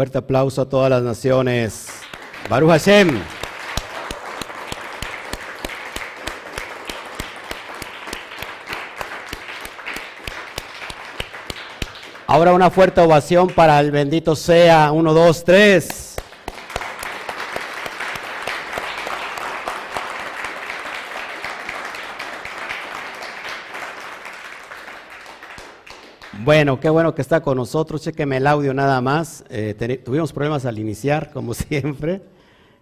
Fuerte aplauso a todas las naciones. Baruch Hashem. Ahora una fuerte ovación para el bendito sea. Uno, dos, tres. Bueno, qué bueno que está con nosotros. Chequeme el audio nada más. Eh, tuvimos problemas al iniciar, como siempre,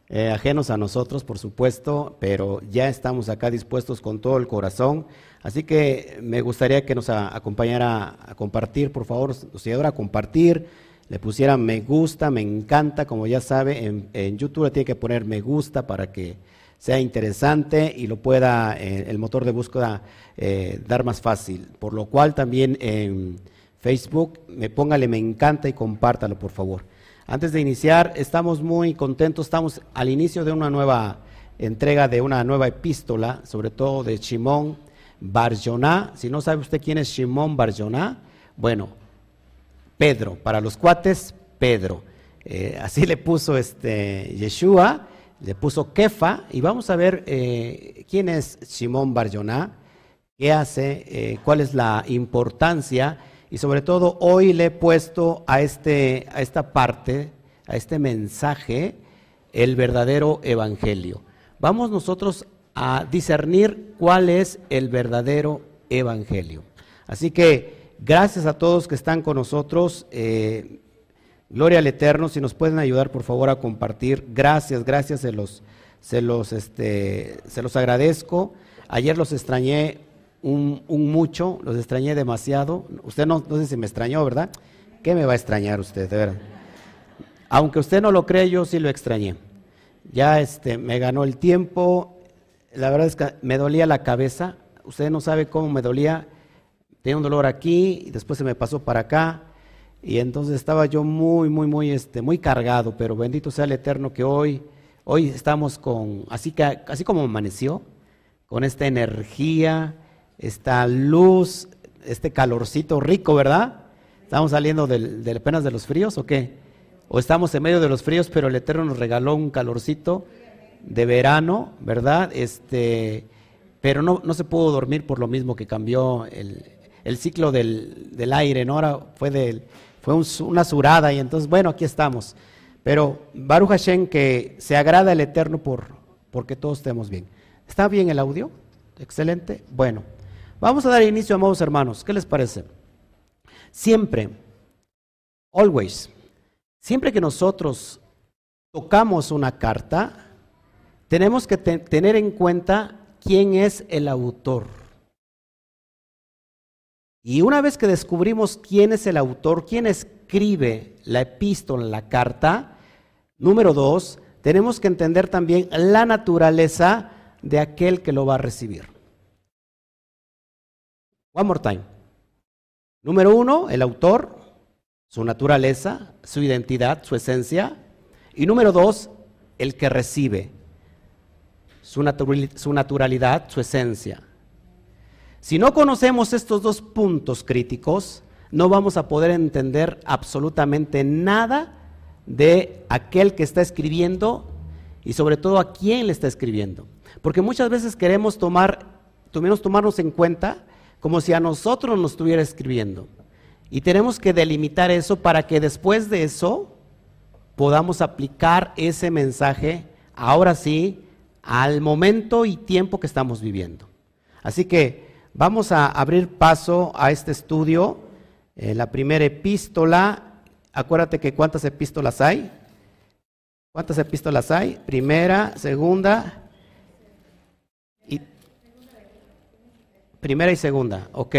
eh, ajenos a nosotros, por supuesto, pero ya estamos acá dispuestos con todo el corazón. Así que me gustaría que nos acompañara a compartir, por favor, ayudara a compartir, le pusiera me gusta, me encanta, como ya sabe, en, YouTube le tiene que poner me gusta para que sea interesante y lo pueda eh, el motor de búsqueda eh, dar más fácil. Por lo cual también en Facebook me póngale me encanta y compártalo, por favor. Antes de iniciar, estamos muy contentos, estamos al inicio de una nueva entrega de una nueva epístola, sobre todo de Chimón Barjoná, si no sabe usted quién es Shimón Barjoná, bueno, Pedro, para los cuates, Pedro. Eh, así le puso este Yeshua, le puso Kefa, y vamos a ver eh, quién es Shimón Barjoná, qué hace, eh, cuál es la importancia, y sobre todo hoy le he puesto a, este, a esta parte, a este mensaje, el verdadero evangelio. Vamos nosotros a discernir cuál es el verdadero evangelio. Así que gracias a todos que están con nosotros. Eh, gloria al Eterno. Si nos pueden ayudar, por favor, a compartir. Gracias, gracias, se los, se los, este, se los agradezco. Ayer los extrañé un, mucho, los extrañé demasiado. Usted no, no sé si me extrañó, ¿verdad? ¿Qué me va a extrañar usted, de verdad? Aunque usted no lo cree, yo sí lo extrañé. Ya este, me ganó el tiempo, la verdad es que me dolía la cabeza. Usted no sabe cómo me dolía. Tenía un dolor aquí y después se me pasó para acá. Y entonces estaba yo muy, muy, muy, este, muy cargado. Pero bendito sea el Eterno que hoy, hoy estamos con, así, que, así como amaneció, con esta energía, esta luz, este calorcito rico, ¿verdad? ¿Estamos saliendo del, de apenas de los fríos o qué? ¿O estamos en medio de los fríos, pero el Eterno nos regaló un calorcito? de verano, ¿verdad? Este, pero no, no se pudo dormir por lo mismo que cambió el, el ciclo del, del, aire, ¿no? Ahora fue, del, fue una surada y entonces, bueno, aquí estamos. Pero Baruch Hashem, que se agrada el Eterno por, porque todos estemos bien. ¿Está bien el audio? Excelente. Bueno, vamos a dar inicio, amados hermanos. ¿Qué les parece? Siempre, always, siempre que nosotros tocamos una carta, tenemos que tener en cuenta quién es el autor. Y una vez que descubrimos quién es el autor, quién escribe la epístola, la carta, número dos, tenemos que entender también la naturaleza de aquel que lo va a recibir. One more time. Número uno, el autor, su naturaleza, su identidad, su esencia. Y número dos, el que recibe su, naturalidad, su esencia. Si no conocemos estos dos puntos críticos, no vamos a poder entender absolutamente nada de aquel que está escribiendo y sobre todo a quién le está escribiendo. Porque muchas veces queremos tomar, tomarnos en cuenta como si a nosotros nos estuviera escribiendo. Y tenemos que delimitar eso para que después de eso podamos aplicar ese mensaje, ahora sí, al momento y tiempo que estamos viviendo. Así que vamos a abrir paso a este estudio. Eh, la primera epístola, acuérdate que cuántas epístolas hay. ¿Cuántas epístolas hay? Primera, segunda y primera y segunda. Ok.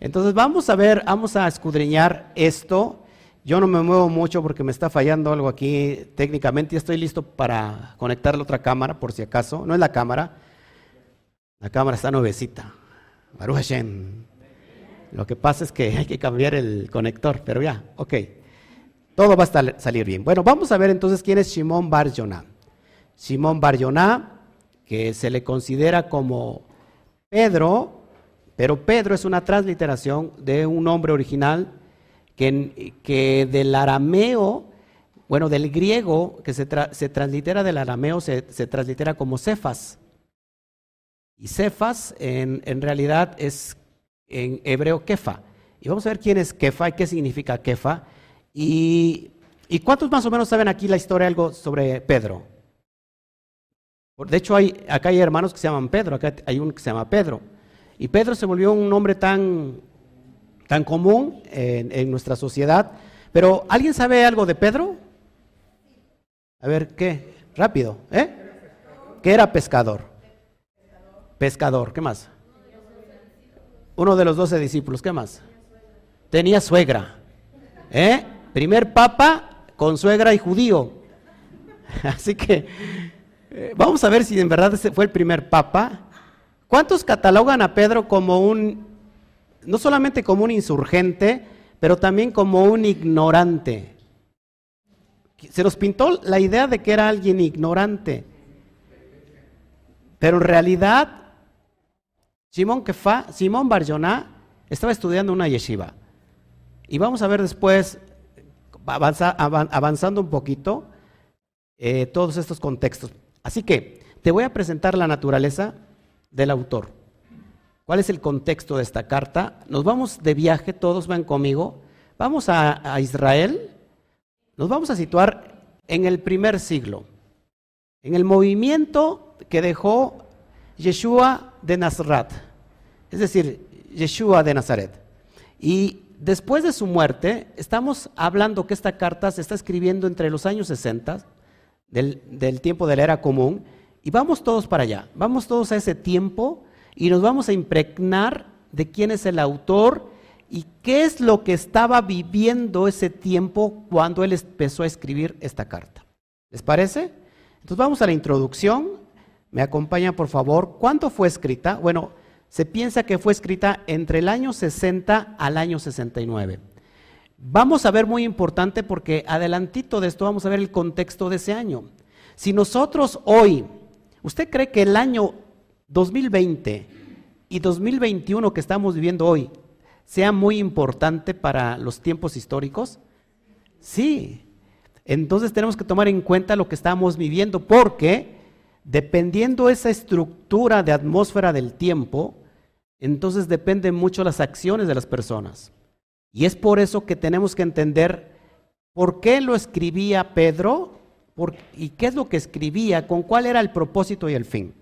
Entonces vamos a ver, vamos a escudriñar esto yo no me muevo mucho porque me está fallando algo aquí técnicamente estoy listo para conectar la otra cámara por si acaso. No es la cámara, la cámara está nuevecita. Lo que pasa es que hay que cambiar el conector, pero ya, ok. Todo va a salir bien. Bueno, vamos a ver entonces quién es Shimon Bar Yonah. Shimon que se le considera como Pedro, pero Pedro es una transliteración de un nombre original que, del arameo, Bueno, del griego que se, translitera del arameo se, translitera como cefas. Y cefas en, realidad es en hebreo kefa. Y vamos a ver quién es kefa y qué significa kefa. Y, y cuántos más o menos saben aquí la historia algo sobre Pedro. De hecho, hay, acá hay hermanos que se llaman Pedro, acá hay uno que se llama Pedro. Y Pedro se volvió un nombre tan, tan común en, nuestra sociedad. Pero, ¿alguien sabe algo de Pedro? A ver, ¿qué? Rápido, ¿eh? ¿Qué era pescador? Pescador, ¿qué más? Uno de los doce discípulos, ¿qué más? Tenía suegra. ¿Eh? Primer papa con suegra y judío. Así que eh, vamos a ver si en verdad ese fue el primer papa. ¿Cuántos catalogan a Pedro como un, no solamente como un insurgente, pero también como un ignorante? Se nos pintó la idea de que era alguien ignorante. Pero en realidad, Simón Kefa, Simón Barjoná estaba estudiando una yeshiva. Y vamos a ver después, avanzando un poquito, eh, todos estos contextos. Así que te voy a presentar la naturaleza del autor. ¿Cuál es el contexto de esta carta? Nos vamos de viaje, todos van conmigo. Vamos a, Israel. Nos vamos a situar en el primer siglo, en el movimiento que dejó Yeshua de Nazaret, es decir, Yeshua de Nazaret. Y después de su muerte, estamos hablando que esta carta se está escribiendo entre los años 60 del, tiempo de la era común, y vamos todos para allá, vamos todos a ese tiempo y nos vamos a impregnar de quién es el autor y qué es lo que estaba viviendo ese tiempo cuando él empezó a escribir esta carta. ¿Les parece? Entonces vamos a la introducción. Me acompaña, por favor. ¿Cuándo fue escrita? Bueno, se piensa que fue escrita entre el año 60 al año 69. Vamos a ver muy importante porque adelantito de esto vamos a ver el contexto de ese año. Si nosotros hoy, ¿usted cree que el año 2020 y 2021 que estamos viviendo hoy sea muy importante para los tiempos históricos? Sí. Entonces tenemos que tomar en cuenta lo que estamos viviendo porque dependiendo esa estructura de atmósfera del tiempo, entonces dependen mucho las acciones de las personas. Y es por eso que tenemos que entender por qué lo escribía Pedro y qué es lo que escribía, con cuál era el propósito y el fin.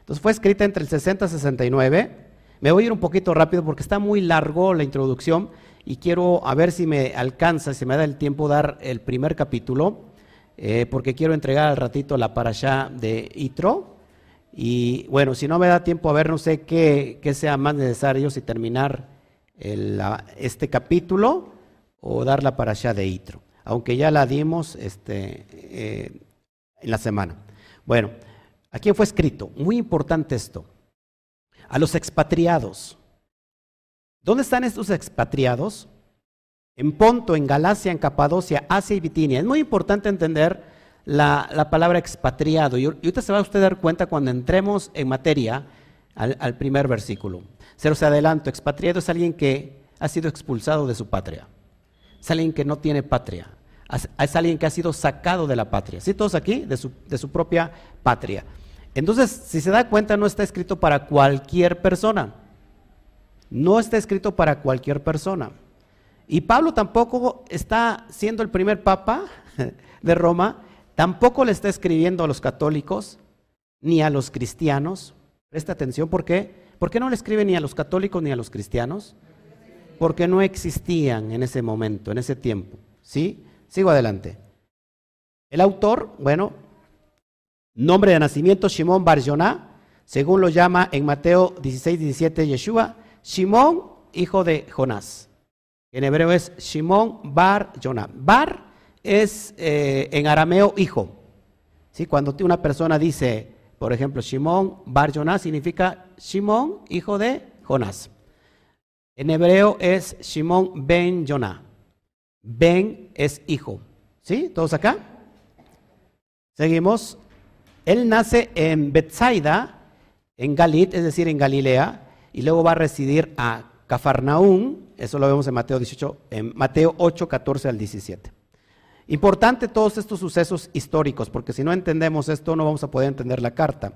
Entonces fue escrita entre el 60 y 69. Me voy a ir un poquito rápido porque está muy largo la introducción y quiero a ver si me alcanza, si me da el tiempo dar el primer capítulo, eh, porque quiero entregar al ratito la parasha de Itro. Y bueno, si no me da tiempo a ver, no sé qué, qué sea más necesario, si terminar este capítulo o darla para allá de Itro, aunque ya la dimos este, eh, en la semana. Bueno, ¿a quién fue escrito? Muy importante esto. A los expatriados. ¿Dónde están estos expatriados? En Ponto, en Galacia, en Capadocia, Asia y Bitinia. Es muy importante entender la, palabra expatriado. Y ahorita se va a usted dar cuenta cuando entremos en materia al primer versículo. Se los adelanto, expatriado es alguien que ha sido expulsado de su patria. Es alguien que no tiene patria. Es alguien que ha sido sacado de la patria. ¿Sí? Todos aquí, de su propia patria. Entonces, si se da cuenta, no está escrito para cualquier persona. No está escrito para cualquier persona. Y Pablo tampoco está siendo el primer papa de Roma, tampoco le está escribiendo a los católicos ni a los cristianos. Presta atención, ¿por qué? ¿Por qué no le escribe ni a los católicos ni a los cristianos? Porque no existían en ese momento, en ese tiempo. ¿Sí? Sigo adelante. El autor, bueno, nombre de nacimiento Shimon Bar según lo llama en Mateo 16, 17 Yeshua, Shimon, hijo de Jonás. En hebreo es Shimon Bar Jonah. Bar es eh, en arameo hijo. ¿Sí? Cuando una persona dice, por ejemplo, Shimon Bar Jonás significa Shimon, hijo de Jonás. En hebreo es Shimon ben Jonah. Ben es hijo. ¿Sí? ¿Todos acá? Seguimos. Él nace en Bethsaida, en Galit, es decir, en Galilea, y luego va a residir a Cafarnaún, eso lo vemos en Mateo 18, en Mateo 8, 14 al 17. Importante todos estos sucesos históricos, porque si no entendemos esto no vamos a poder entender la carta.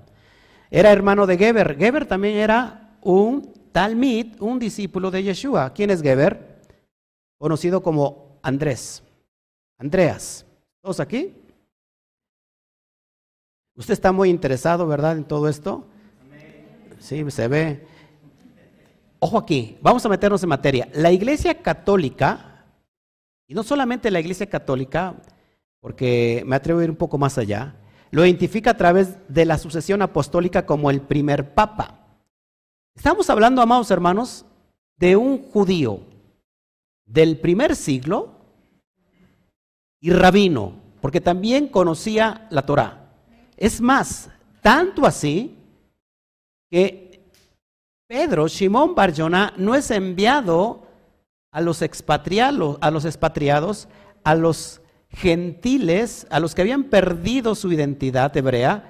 Era hermano de Geber. Geber también era un talmid, un discípulo de Yeshua. ¿Quién es Geber? Conocido como Andrés. Andreas. ¿Todos aquí? Usted está muy interesado, ¿verdad, en todo esto? Sí, se ve. Ojo aquí, vamos a meternos en materia. La Iglesia Católica y no solamente la Iglesia Católica, porque me atrevo a ir un poco más allá, lo identifica a través de la sucesión apostólica como el primer papa. Estamos hablando, amados hermanos, de un judío del primer siglo y rabino, porque también conocía la Torá. Es más, tanto así que Pedro, Simón Barjona, no es enviado a los expatriados, a los expatriados, a los gentiles, a los que habían perdido su identidad hebrea,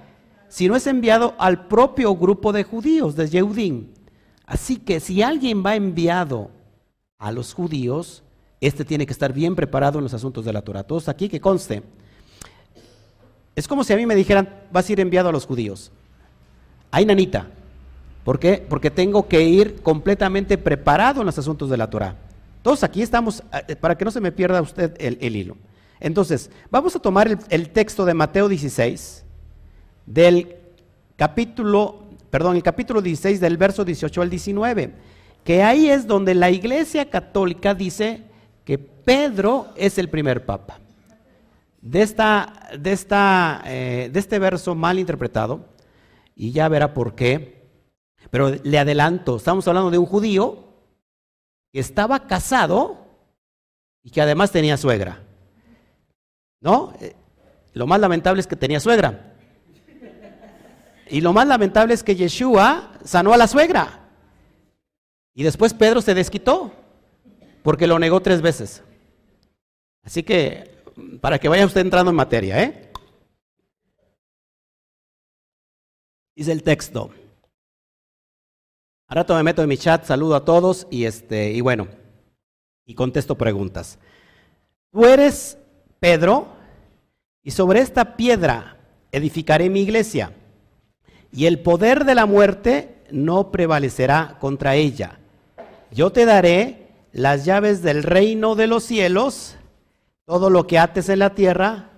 sino es enviado al propio grupo de judíos, de Yehudim. Así que si alguien va enviado a los judíos, este tiene que estar bien preparado en los asuntos de la Torah. Todos aquí que conste. Es como si a mí me dijeran, vas a ir enviado a los judíos. Ay, nanita. ¿Por qué? Porque tengo que ir completamente preparado en los asuntos de la Torah. Todos aquí estamos, eh, para que no se me pierda usted el, hilo. Entonces, vamos a tomar el, el, texto de Mateo 16, del capítulo, perdón, el capítulo 16 del verso 18 al 19, que ahí es donde la Iglesia Católica dice que Pedro es el primer papa. De, esta, de, esta, eh, de este verso mal interpretado, y ya verá por qué, pero le adelanto, estamos hablando de un judío que estaba casado y que además tenía suegra. ¿No? Eh, lo más lamentable es que tenía suegra. Y lo más lamentable es que Yeshua sanó a la suegra. Y después Pedro se desquitó porque lo negó tres veces. Así que, para que vaya usted entrando en materia, ¿eh? Dice el texto. Ahora rato me meto en mi chat, saludo a todos y, este, y bueno, y contesto preguntas. Tú eres Pedro y sobre esta piedra edificaré mi iglesia y el poder de la muerte no prevalecerá contra ella. Yo te daré las llaves del reino de los cielos, todo lo que ates en la tierra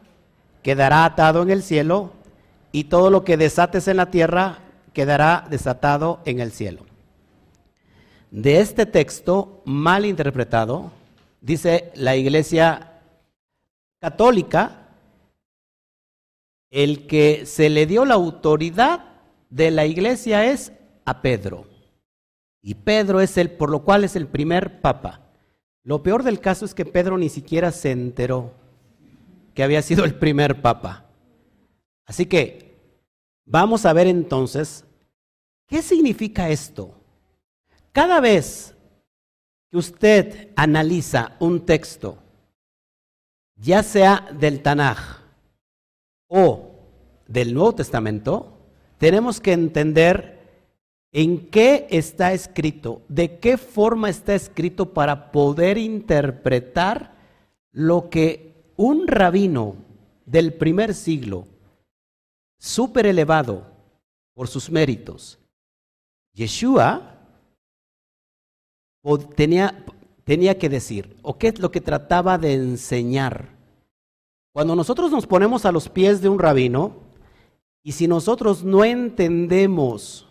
quedará atado en el cielo y todo lo que desates en la tierra quedará desatado en el cielo de este texto mal interpretado, dice la Iglesia Católica, el que se le dio la autoridad de la Iglesia es a Pedro. Y Pedro es el, por lo cual es el primer papa. Lo peor del caso es que Pedro ni siquiera se enteró que había sido el primer papa. Así que vamos a ver entonces, ¿qué significa esto? Cada vez que usted analiza un texto, ya sea del Tanaj o del Nuevo Testamento, tenemos que entender en qué está escrito, de qué forma está escrito para poder interpretar lo que un rabino del primer siglo, súper elevado por sus méritos, Yeshua, tenía, tenía que decir, o qué es lo que trataba de enseñar. Cuando nosotros nos ponemos a los pies de un rabino, y si nosotros no entendemos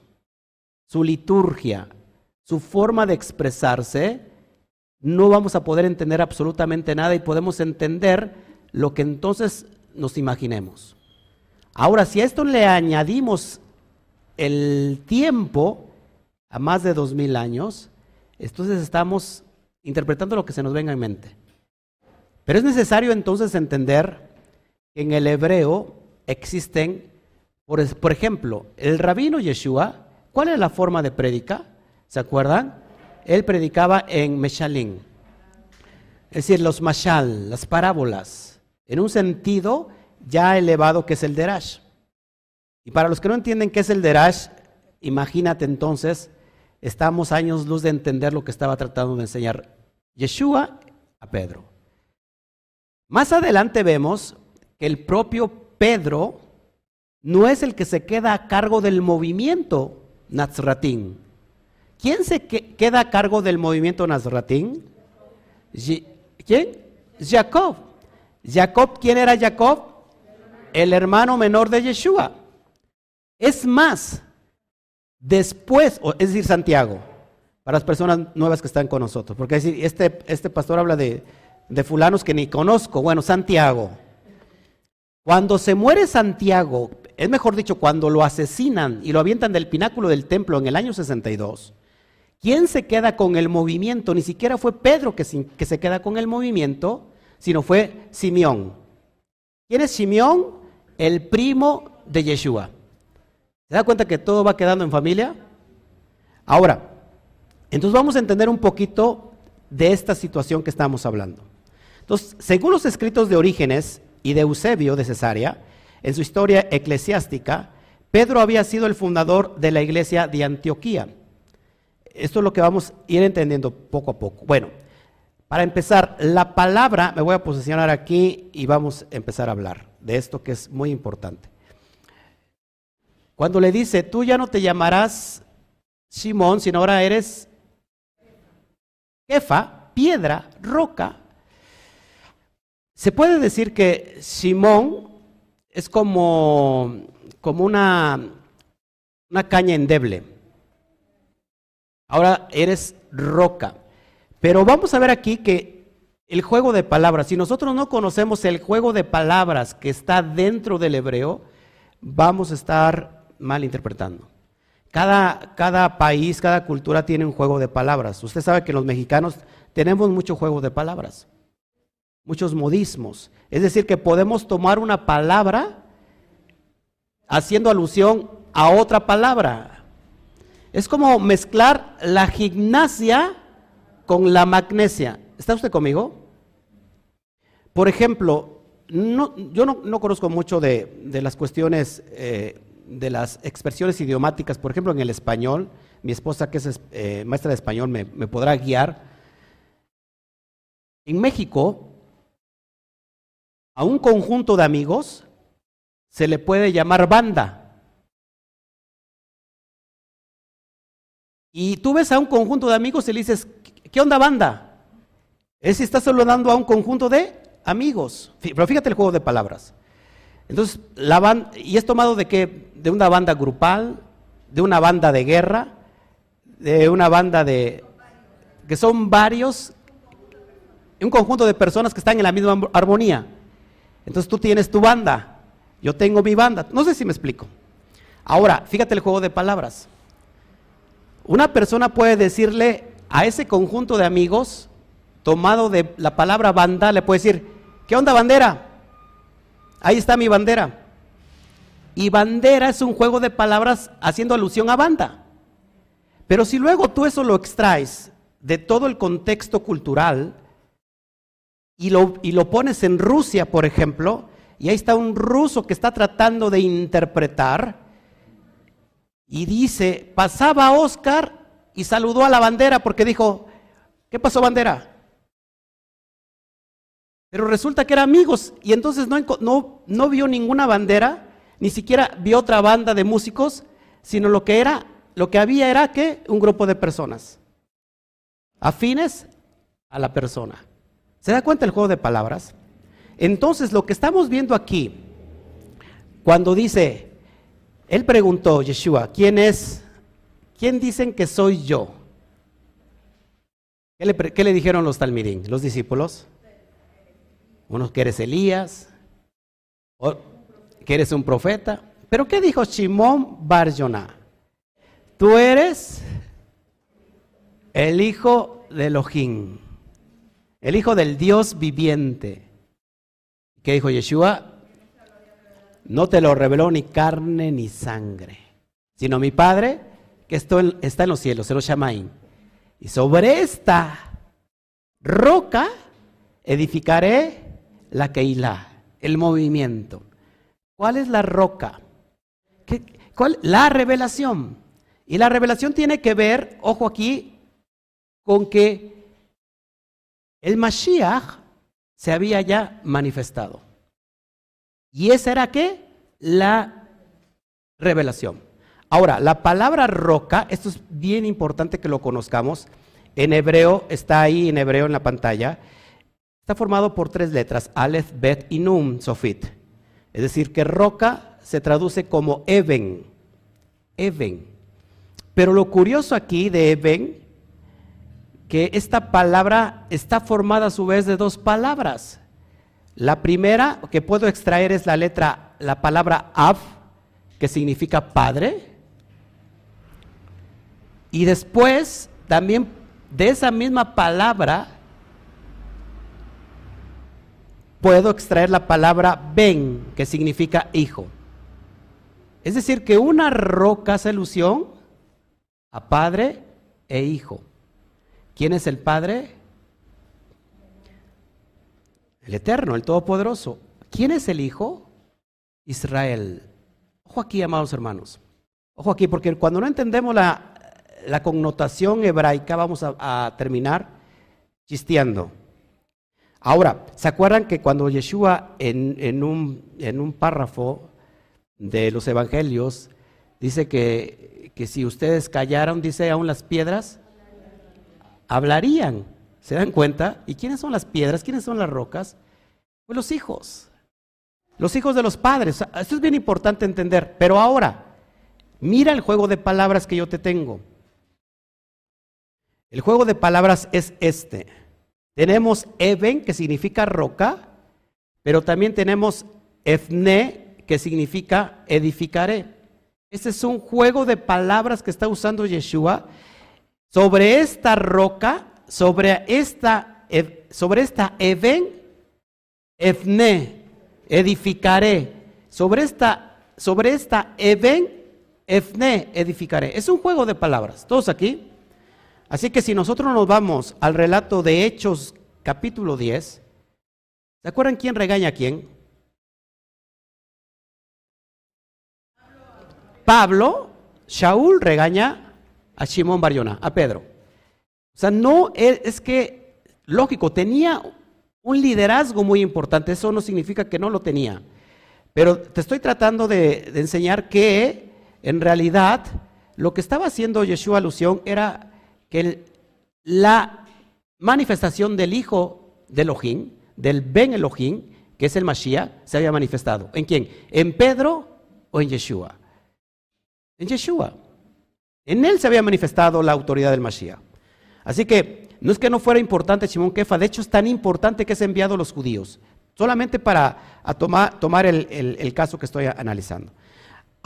su liturgia, su forma de expresarse, no vamos a poder entender absolutamente nada y podemos entender lo que entonces nos imaginemos. Ahora, si a esto le añadimos el tiempo a más de dos mil años, entonces estamos interpretando lo que se nos venga en mente. Pero es necesario entonces entender que en el hebreo existen, por, ejemplo, el rabino Yeshua, ¿cuál es la forma de predica? ¿Se acuerdan? Él predicaba en Meshalim, es decir, los mashal, las parábolas, en un sentido ya elevado que es el derash. Y para los que no entienden qué es el derash, imagínate entonces estamos años luz de entender lo que estaba tratando de enseñar Yeshua a Pedro. Más adelante vemos que el propio Pedro no es el que se queda a cargo del movimiento Nazratín. ¿Quién se queda a cargo del movimiento Nazratín? ¿Quién? Jacob. Jacob, ¿quién era Jacob? El hermano menor de Yeshua. Es más, después, es decir, Santiago, para las personas nuevas que están con nosotros, porque decir, este, este pastor habla de, de fulanos que ni conozco, bueno, Santiago. Cuando se muere Santiago, es mejor dicho, cuando lo asesinan y lo avientan del pináculo del templo en el año 62, ¿quién se queda con el movimiento? Ni siquiera fue Pedro que se, que se queda con el movimiento, sino fue Simeón. ¿Quién es Simeón? El primo de Yeshua. ¿Se da cuenta que todo va quedando en familia? Ahora, entonces vamos a entender un poquito de esta situación que estamos hablando. Entonces, según los escritos de Orígenes y de Eusebio de Cesarea, en su historia eclesiástica, Pedro había sido el fundador de la iglesia de Antioquía. Esto es lo que vamos a ir entendiendo poco a poco. Bueno, para empezar, la palabra, me voy a posicionar aquí y vamos a empezar a hablar de esto que es muy importante. Cuando le dice, tú ya no te llamarás Simón, sino ahora eres Jefa, piedra, roca. Se puede decir que Simón es como, como una, una caña endeble. Ahora eres roca. Pero vamos a ver aquí que el juego de palabras, si nosotros no conocemos el juego de palabras que está dentro del hebreo, vamos a estar mal interpretando. Cada, cada país, cada cultura tiene un juego de palabras. Usted sabe que los mexicanos tenemos mucho juego de palabras muchos modismos. Es decir, que podemos tomar una palabra haciendo alusión a otra palabra. Es como mezclar la gimnasia con la magnesia. ¿Está usted conmigo? Por ejemplo, yo no, conozco mucho de, las cuestiones eh, de las expresiones idiomáticas, por ejemplo, en el español. Mi esposa, que es eh, maestra de español, me podrá guiar. En México, a un conjunto de amigos se le puede llamar banda. Y tú ves a un conjunto de amigos y le dices, ¿qué onda banda? Es si estás saludando a un conjunto de amigos. Pero fíjate el juego de palabras. Entonces, la banda, y es tomado de qué? De una banda grupal, de una banda de guerra, de una banda de que son varios, un conjunto de personas que están en la misma armonía. Entonces tú tienes tu banda, yo tengo mi banda. No sé si me explico. Ahora, fíjate el juego de palabras. Una persona puede decirle a ese conjunto de amigos, tomado de la palabra banda, le puede decir, ¿qué onda bandera? Ahí está mi bandera. Y bandera es un juego de palabras haciendo alusión a banda. Pero si luego tú eso lo extraes de todo el contexto cultural, y lo, y lo pones en Rusia, por ejemplo, y ahí está un ruso que está tratando de interpretar, y dice, pasaba Oscar y saludó a la bandera porque dijo, ¿qué pasó bandera? Pero resulta que eran amigos y entonces no, no, no vio ninguna bandera, ni siquiera vio otra banda de músicos, sino lo que era, lo que había era que un grupo de personas afines a la persona. ¿Se da cuenta el juego de palabras? Entonces, lo que estamos viendo aquí, cuando dice, él preguntó, Yeshua, ¿quién es? ¿Quién dicen que soy yo? ¿Qué le, dijeron los talmidín, los discípulos? Unos que eres Elías, o que eres un profeta. Pero ¿qué dijo Shimon Bar Tú eres el hijo de Elohim el Hijo del Dios viviente. ¿Qué dijo Yeshua? No te lo reveló ni carne ni sangre, sino mi Padre que está en los cielos, se lo llama ahí. Y sobre esta roca edificaré la Keilah, el movimiento. ¿Cuál es la roca? cuál? La revelación. Y la revelación tiene que ver, ojo aquí, con que el Mashiach se había ya manifestado. ¿Y esa era qué? La revelación. Ahora, la palabra roca, esto es bien importante que lo conozcamos, en hebreo, está ahí en hebreo en la pantalla, está formado por tres letras, Aleph, Bet y Num, Sofit. Es decir, que roca se traduce como Eben, Eben. Pero lo curioso aquí de Eben, que esta palabra está formada a su vez de dos palabras. La primera que puedo extraer es la letra, la palabra Av, que significa padre. Y después también de esa misma palabra puedo extraer la palabra ben, que significa hijo. Es decir, que una roca hace alusión a padre e hijo. ¿Quién es el padre? El eterno, el todopoderoso. ¿Quién es el hijo? Israel. Ojo aquí, amados hermanos. Ojo aquí, porque cuando no entendemos la, la connotación hebraica, vamos a, terminar chisteando. Ahora, ¿se acuerdan que cuando Yeshua en, un, párrafo de los evangelios dice que, que si ustedes callaron, dice aún las piedras, hablarían? ¿Se dan cuenta? ¿Y quiénes son las piedras? ¿Quiénes son las rocas? Pues los hijos. Los hijos de los padres. Esto es bien importante entender. Pero ahora, mira el juego de palabras que yo te tengo. El juego de palabras es este. Tenemos Eben, que significa roca, pero también tenemos Efne, que significa edificaré. Este es un juego de palabras que está usando Yeshua sobre esta roca, sobre esta, sobre esta Eben, Efne, edificaré. Sobre esta, sobre esta Eben, Efne, edificaré. Es un juego de palabras. ¿Todos aquí? Así que si nosotros nos vamos al relato de Hechos capítulo 10, ¿se acuerdan quién regaña a quién? Pablo, Shaul regaña a Simón Bariona, a Pedro. O sea, no es, que, lógico, tenía un liderazgo muy importante, eso no significa que no lo tenía. Pero te estoy tratando de, de enseñar que en realidad lo que estaba haciendo Yeshua alusión era que la manifestación del Hijo de Elohim, del Ben Elohim, que es el Mashiach, se había manifestado. ¿En quién? ¿En Pedro o en Yeshua? En Yeshua. En él se había manifestado la autoridad del Mashiach. Así que no es que no fuera importante Simón Kefa, de hecho es tan importante que es enviado a los judíos, solamente para tomar, el, el caso que estoy analizando.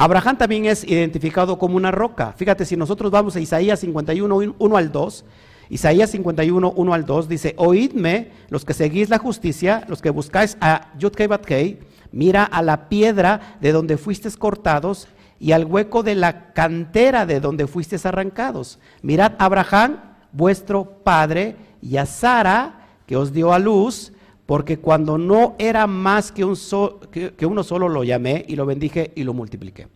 Abraham también es identificado como una roca. Fíjate, si nosotros vamos a Isaías 51, 1 al 2, Isaías 51, 1 al 2 dice, oídme los que seguís la justicia, los que buscáis a Yudkei mira a la piedra de donde fuisteis cortados y al hueco de la cantera de donde fuisteis arrancados. Mirad a Abraham, vuestro padre, y a Sara, que os dio a luz, porque cuando no era más que, un que, uno solo lo llamé y lo bendije y lo multipliqué.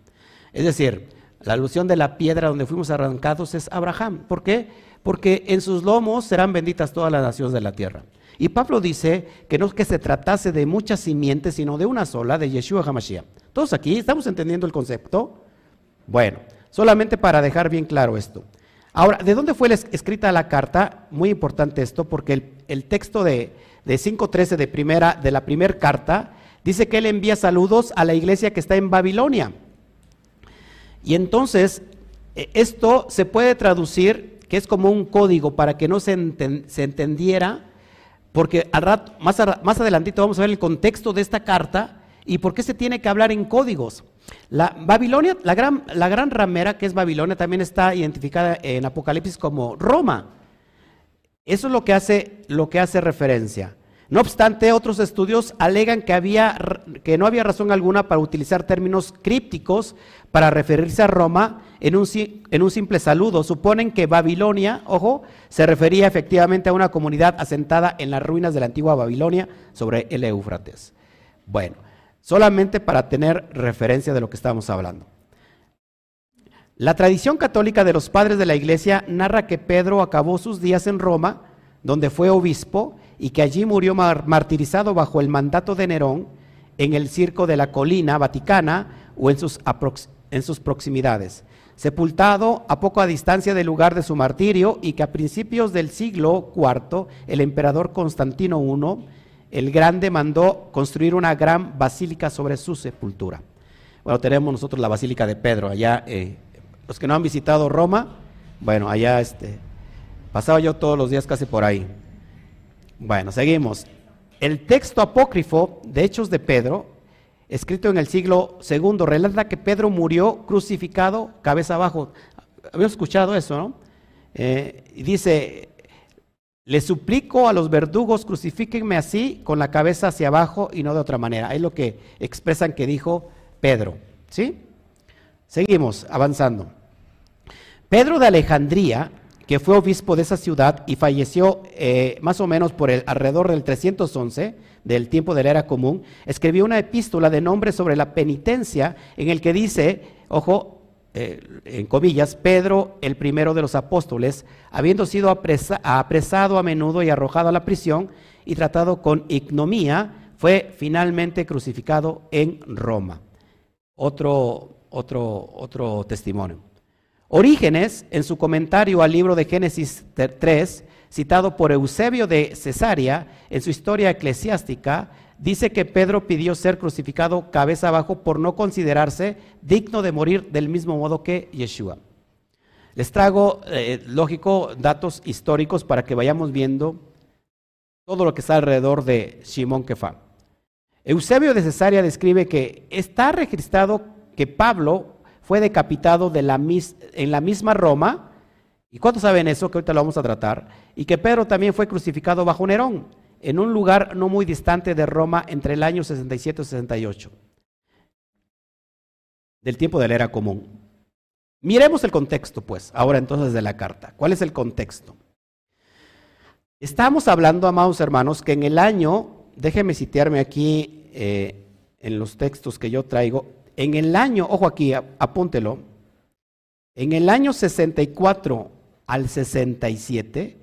Es decir, la alusión de la piedra donde fuimos arrancados es Abraham. ¿Por qué? Porque en sus lomos serán benditas todas las naciones de la tierra. Y Pablo dice que no es que se tratase de muchas simientes, sino de una sola, de Yeshua HaMashiach. ¿Todos aquí estamos entendiendo el concepto? Bueno, solamente para dejar bien claro esto. Ahora, ¿de dónde fue escrita la carta? Muy importante esto, porque el texto de, de 5.13 de, primera, de la primera carta, dice que él envía saludos a la iglesia que está en Babilonia. Y entonces, e, esto se puede traducir, que es como un código para que no se, entendiera, porque al rato, más, más adelantito vamos a ver el contexto de esta carta y por qué se tiene que hablar en códigos. La Babilonia, la gran, la gran ramera que es Babilonia, también está identificada en Apocalipsis como Roma. Eso es lo que hace, lo que hace referencia. No obstante, otros estudios alegan que, había, que no había razón alguna para utilizar términos crípticos para referirse a Roma en un, en un simple saludo. Suponen que Babilonia, ojo, se refería efectivamente a una comunidad asentada en las ruinas de la antigua Babilonia sobre el Éufrates. Bueno, solamente para tener referencia de lo que estamos hablando. La tradición católica de los padres de la iglesia narra que Pedro acabó sus días en Roma, donde fue obispo, y que allí murió martirizado bajo el mandato de Nerón en el circo de la colina vaticana o en sus, en sus proximidades sepultado a poco a distancia del lugar de su martirio y que a principios del siglo IV el emperador Constantino I, el Grande, mandó construir una gran basílica sobre su sepultura. Bueno, tenemos nosotros la Basílica de Pedro, allá, eh, los que no han visitado Roma, bueno, allá este, pasaba yo todos los días casi por ahí. Bueno, seguimos. El texto apócrifo de Hechos de Pedro escrito en el siglo II, relata que Pedro murió crucificado cabeza abajo. Habíamos escuchado eso, ¿no? Eh, dice, le suplico a los verdugos, crucifíquenme así, con la cabeza hacia abajo y no de otra manera. Es lo que expresan que dijo Pedro. ¿Sí? Seguimos avanzando. Pedro de Alejandría, que fue obispo de esa ciudad y falleció eh, más o menos por el alrededor del 311, del tiempo de la era común, escribió una epístola de nombre sobre la penitencia en el que dice, ojo, eh, en comillas, Pedro, el primero de los apóstoles, habiendo sido apresado a menudo y arrojado a la prisión y tratado con ignomía, fue finalmente crucificado en Roma. Otro, otro, otro testimonio. Orígenes, en su comentario al libro de Génesis 3, citado por Eusebio de Cesarea en su historia eclesiástica, dice que Pedro pidió ser crucificado cabeza abajo por no considerarse digno de morir del mismo modo que Yeshua. Les trago, eh, lógico, datos históricos para que vayamos viendo todo lo que está alrededor de Simón Kefa. Eusebio de Cesarea describe que está registrado que Pablo fue decapitado en la misma Roma ¿Y cuántos saben eso? Que ahorita lo vamos a tratar. Y que Pedro también fue crucificado bajo Nerón, en un lugar no muy distante de Roma entre el año 67 y 68, del tiempo de la era común. Miremos el contexto, pues, ahora entonces de la carta. ¿Cuál es el contexto? Estamos hablando, amados hermanos, que en el año, déjeme citearme aquí eh, en los textos que yo traigo, en el año, ojo aquí, apúntelo, en el año 64 al 67,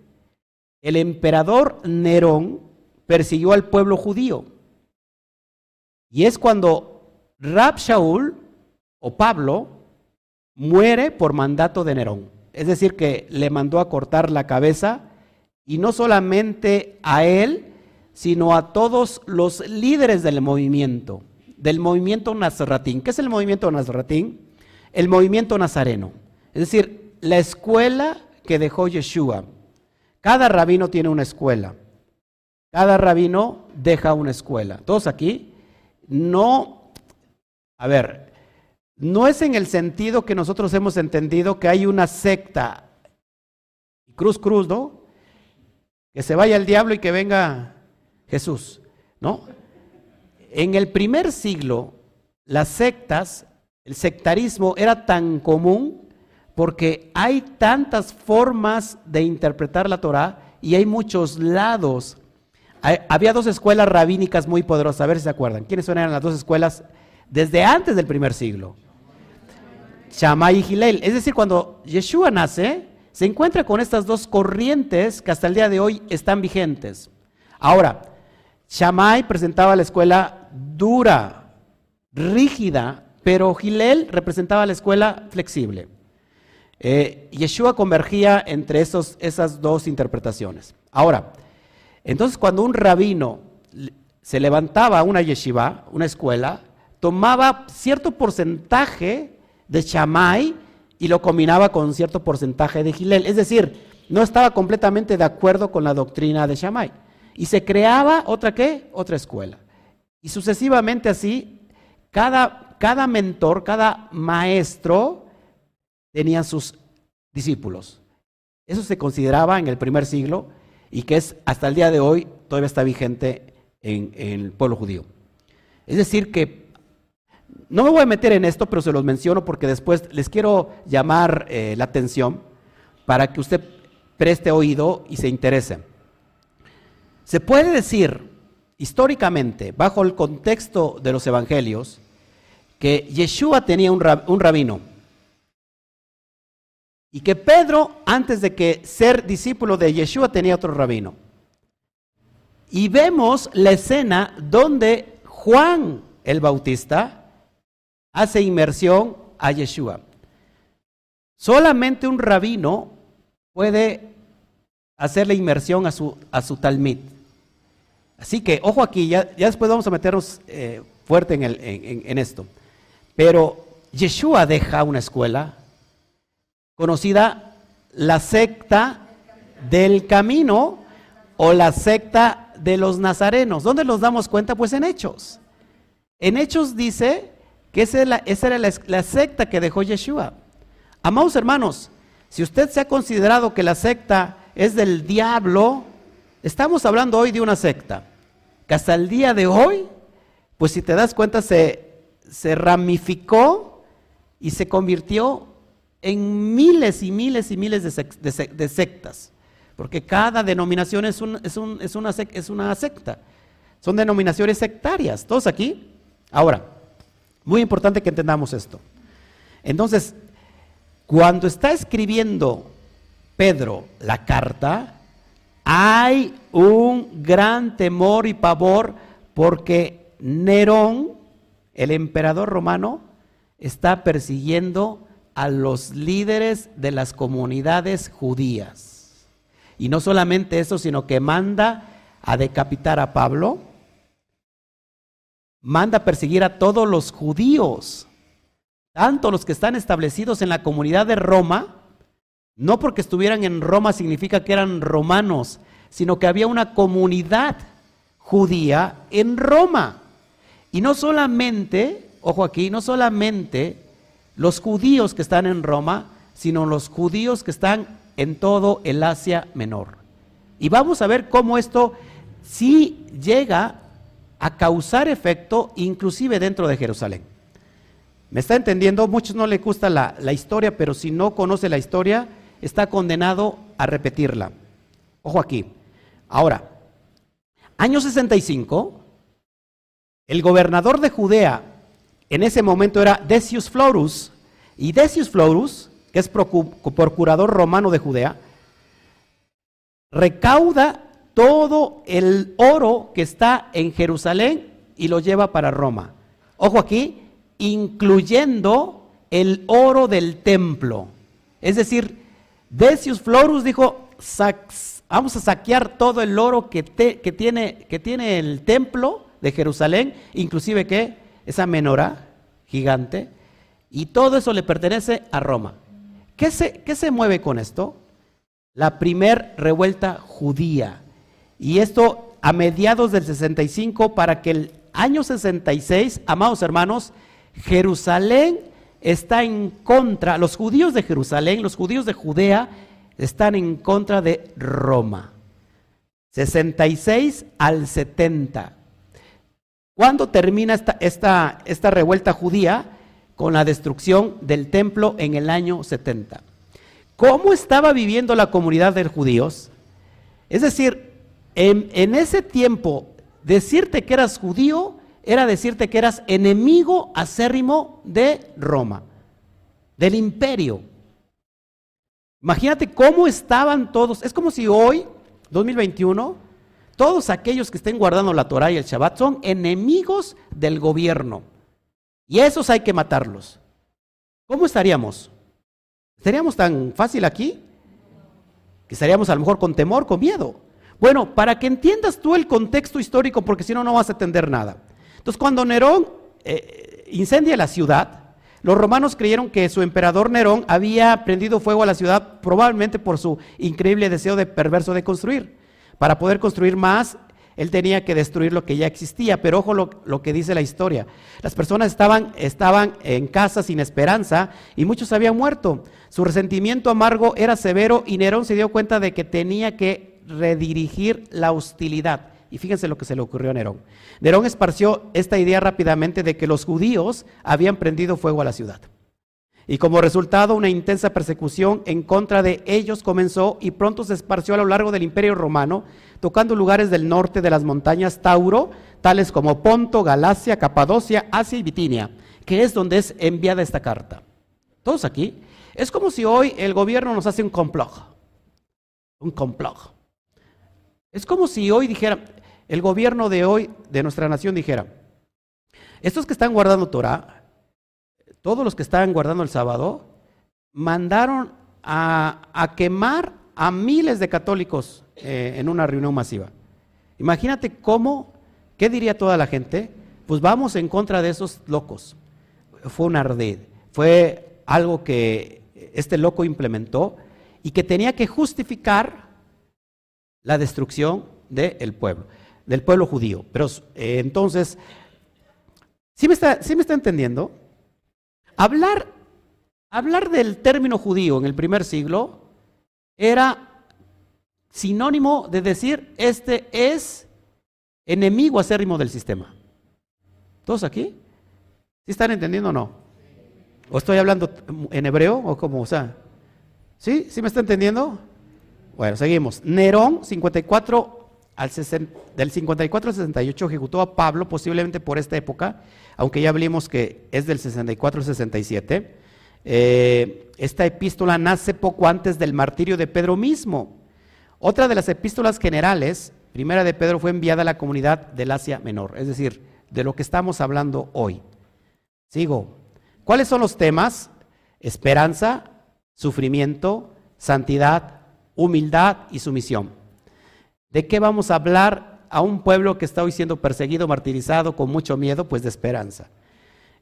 el emperador Nerón persiguió al pueblo judío. Y es cuando Rab Shaul o Pablo muere por mandato de Nerón. Es decir, que le mandó a cortar la cabeza y no solamente a él, sino a todos los líderes del movimiento, del movimiento nazaratín. ¿Qué es el movimiento nazaratín? El movimiento nazareno. Es decir, la escuela que dejó Yeshua. Cada rabino tiene una escuela. Cada rabino deja una escuela. Todos aquí, no, a ver, no es en el sentido que nosotros hemos entendido que hay una secta, cruz, cruz, ¿no? Que se vaya el diablo y que venga Jesús, ¿no? En el primer siglo, las sectas, el sectarismo era tan común porque hay tantas formas de interpretar la Torah y hay muchos lados. había dos escuelas rabínicas muy poderosas, a ver si se acuerdan. ¿Quiénes eran las dos escuelas desde antes del primer siglo? Shammai y Hillel. Es decir, cuando Yeshua nace, se encuentra con estas dos corrientes que hasta el día de hoy están vigentes. Ahora, Shammai presentaba la escuela dura, rígida, pero Hillel representaba la escuela flexible. Eh, Yeshua convergía entre esos, esas dos interpretaciones. Ahora, entonces cuando un rabino se levantaba una yeshiva, una escuela, tomaba cierto porcentaje de Shammai y lo combinaba con cierto porcentaje de Gilel. Es decir, no estaba completamente de acuerdo con la doctrina de Shammai. Y se creaba otra qué? Otra escuela. Y sucesivamente así, cada, cada mentor, cada maestro tenían sus discípulos. Eso se consideraba en el primer siglo y que es hasta el día de hoy todavía está vigente en, el pueblo judío. Es decir, que no me voy a meter en esto, pero se los menciono porque después les quiero llamar eh, la atención para que usted preste oído y se interese. Se puede decir históricamente, bajo el contexto de los evangelios, que Yeshua tenía un rabino y que Pedro, antes de que ser discípulo de Yeshua, tenía otro rabino. y vemos la escena donde Juan el Bautista hace inmersión a Yeshua. Solamente un rabino puede hacer la inmersión a su, a su. Así que, ojo aquí, ya, ya después vamos a meternos eh, fuerte en, el, en, esto. Pero Yeshua deja una escuela conocida la secta del camino o la secta de los nazarenos. ¿Dónde nos damos cuenta? Pues en Hechos. En Hechos dice que esa, era la, secta que dejó Yeshua. Amados hermanos, si usted se ha considerado que la secta es del diablo, estamos hablando hoy de una secta que hasta el día de hoy, pues si te das cuenta, se, ramificó y se convirtió en miles y miles y miles de, sectas. Porque cada denominación es una secta. Son denominaciones sectarias. ¿Todos aquí? Ahora, muy importante que entendamos esto. Entonces, cuando está escribiendo Pedro la carta, hay un gran temor y pavor porque Nerón, el emperador romano, está persiguiendo a los líderes de las comunidades judías. Y no solamente eso, sino que manda a decapitar a Pablo, manda a perseguir a todos los judíos, tanto los que están establecidos en la comunidad de Roma, no porque estuvieran en Roma significa que eran romanos, sino que había una comunidad judía en Roma. Y no solamente, ojo aquí, no solamente los judíos que están en Roma, sino los judíos que están en todo el Asia Menor. Y vamos a ver cómo esto sí llega a causar efecto inclusive dentro de Jerusalén. ¿Me está entendiendo? Muchos no le gusta la, la historia, pero si no conoce la historia, está condenado a repetirla. Ojo aquí. Ahora, año 65, el gobernador de Judea en ese momento era Decius Florus, y Decius Florus, que es procurador romano de Judea, recauda todo el oro que está en Jerusalén y lo lleva para Roma. Ojo aquí, incluyendo el oro del templo. Es decir, Decius Florus dijo, vamos a saquear todo el oro que, tiene, que tiene el templo de Jerusalén, inclusive que esa menorá gigante, y todo eso le pertenece a Roma. ¿Qué se, qué se mueve con esto? La primer revuelta judía. Y esto a mediados del 65 para que el año 66, amados hermanos, Jerusalén está en contra, los judíos de Jerusalén, los judíos de Judea están en contra de Roma. 66 al 70. ¿Cuándo termina esta, esta, esta revuelta judía? Con la destrucción del templo en el año 70. ¿Cómo estaba viviendo la comunidad de judíos? Es decir, en, en ese tiempo, decirte que eras judío era decirte que eras enemigo acérrimo de Roma, del imperio. Imagínate cómo estaban todos. Es como si hoy, 2021, todos aquellos que estén guardando la Torah y el Shabbat son enemigos del gobierno. Y esos hay que matarlos. ¿Cómo estaríamos? ¿Estaríamos tan fácil aquí? Que estaríamos a lo mejor con temor, con miedo. Bueno, para que entiendas tú el contexto histórico, porque si no, no vas a entender nada. Entonces, cuando Nerón eh, incendia la ciudad, los romanos creyeron que su emperador Nerón había prendido fuego a la ciudad probablemente por su increíble deseo de perverso de construir. Para poder construir más, él tenía que destruir lo que ya existía. Pero ojo lo, que dice la historia. Las personas estaban, estaban en casa sin esperanza y muchos habían muerto. Su resentimiento amargo era severo y Nerón se dio cuenta de que tenía que redirigir la hostilidad. Y fíjense lo que se le ocurrió a Nerón. Nerón esparció esta idea rápidamente de que los judíos habían prendido fuego a la ciudad. Y como resultado, una intensa persecución en contra de ellos comenzó y pronto se esparció a lo largo del imperio romano, tocando lugares del norte de las montañas Tauro, tales como Ponto, Galacia, Capadocia, Asia y Bitinia, que es donde es enviada esta carta. Todos aquí. Es como si hoy el gobierno nos hace un complot. Un complot. Es como si hoy dijera, el gobierno de hoy de nuestra nación dijera, estos que están guardando Torah, todos los que están guardando el sábado, mandaron a, quemar a miles de católicos eh, en una reunión masiva. Imagínate cómo, ¿qué diría toda la gente? Pues vamos en contra de esos locos. Fue un ardid, fue algo que este loco implementó y que tenía que justificar la destrucción del pueblo, del pueblo judío. Pero eh, entonces, ¿sí me, está, ¿sí me está entendiendo? Hablar, hablar del término judío en el primer siglo era sinónimo de decir, este es enemigo acérrimo del sistema. ¿Todos aquí? ¿Sí están entendiendo o no? ¿O estoy hablando en hebreo o como, o sea? ¿Sí? ¿Sí me está entendiendo? Bueno, seguimos. Nerón, 54 al del 54 al 68 ejecutó a Pablo, posiblemente por esta época, aunque ya hablamos que es del 64 al 67. Eh, esta epístola nace poco antes del martirio de Pedro mismo. Otra de las epístolas generales, primera de Pedro, fue enviada a la comunidad del Asia Menor, es decir, de lo que estamos hablando hoy. Sigo. ¿Cuáles son los temas? Esperanza, sufrimiento, santidad, humildad y sumisión. ¿De qué vamos a hablar a un pueblo que está hoy siendo perseguido, martirizado, con mucho miedo? Pues de esperanza.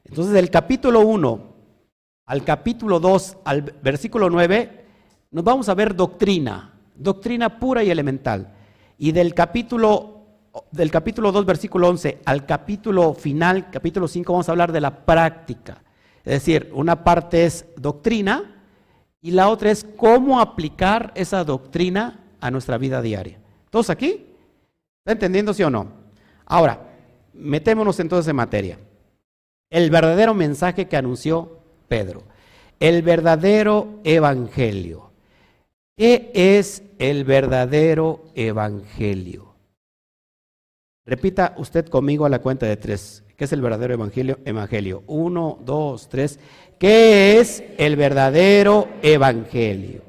Entonces, del capítulo 1 al capítulo 2, al versículo 9, nos vamos a ver doctrina, doctrina pura y elemental. Y del capítulo, del capítulo 2, versículo 11, al capítulo final, capítulo 5, vamos a hablar de la práctica. Es decir, una parte es doctrina, y la otra es cómo aplicar esa doctrina a nuestra vida diaria. ¿Todos aquí? ¿Está entendiendo sí o no? Ahora, metémonos entonces en materia. El verdadero mensaje que anunció Pedro. El verdadero evangelio. ¿Qué es el verdadero evangelio? Repita usted conmigo a la cuenta de tres. ¿Qué es el verdadero evangelio? Evangelio. Uno, dos, tres. ¿Qué es el verdadero evangelio?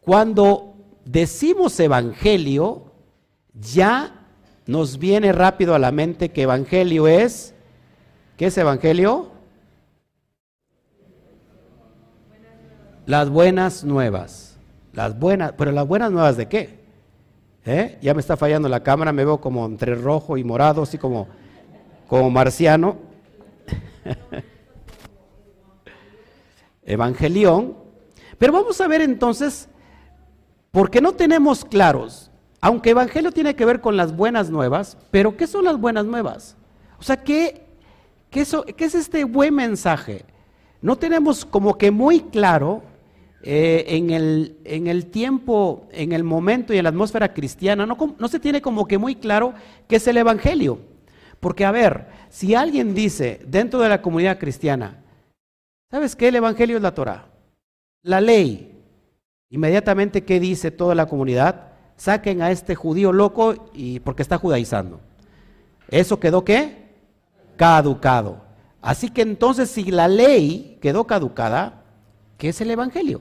Cuando decimos evangelio, ya nos viene rápido a la mente que evangelio es, ¿qué es evangelio? Las buenas nuevas. Las buenas, pero las buenas nuevas de qué? ¿Eh? Ya me está fallando la cámara, me veo como entre rojo y morado, así como, como marciano. evangelión. Pero vamos a ver entonces, porque no tenemos claros, aunque evangelio tiene que ver con las buenas nuevas, pero ¿qué son las buenas nuevas? O sea, ¿qué, es este buen mensaje? No tenemos como que muy claro eh, en, el, en, el, tiempo, en el momento y en la atmósfera cristiana, no, no se tiene como que muy claro qué es el evangelio. Porque, a ver, si alguien dice dentro de la comunidad cristiana, ¿Sabes qué? El Evangelio es la Torah. La ley. Inmediatamente, ¿qué dice toda la comunidad? Saquen a este judío loco y porque está judaizando. ¿Eso quedó qué? Caducado. Así que entonces, si la ley quedó caducada, ¿qué es el Evangelio?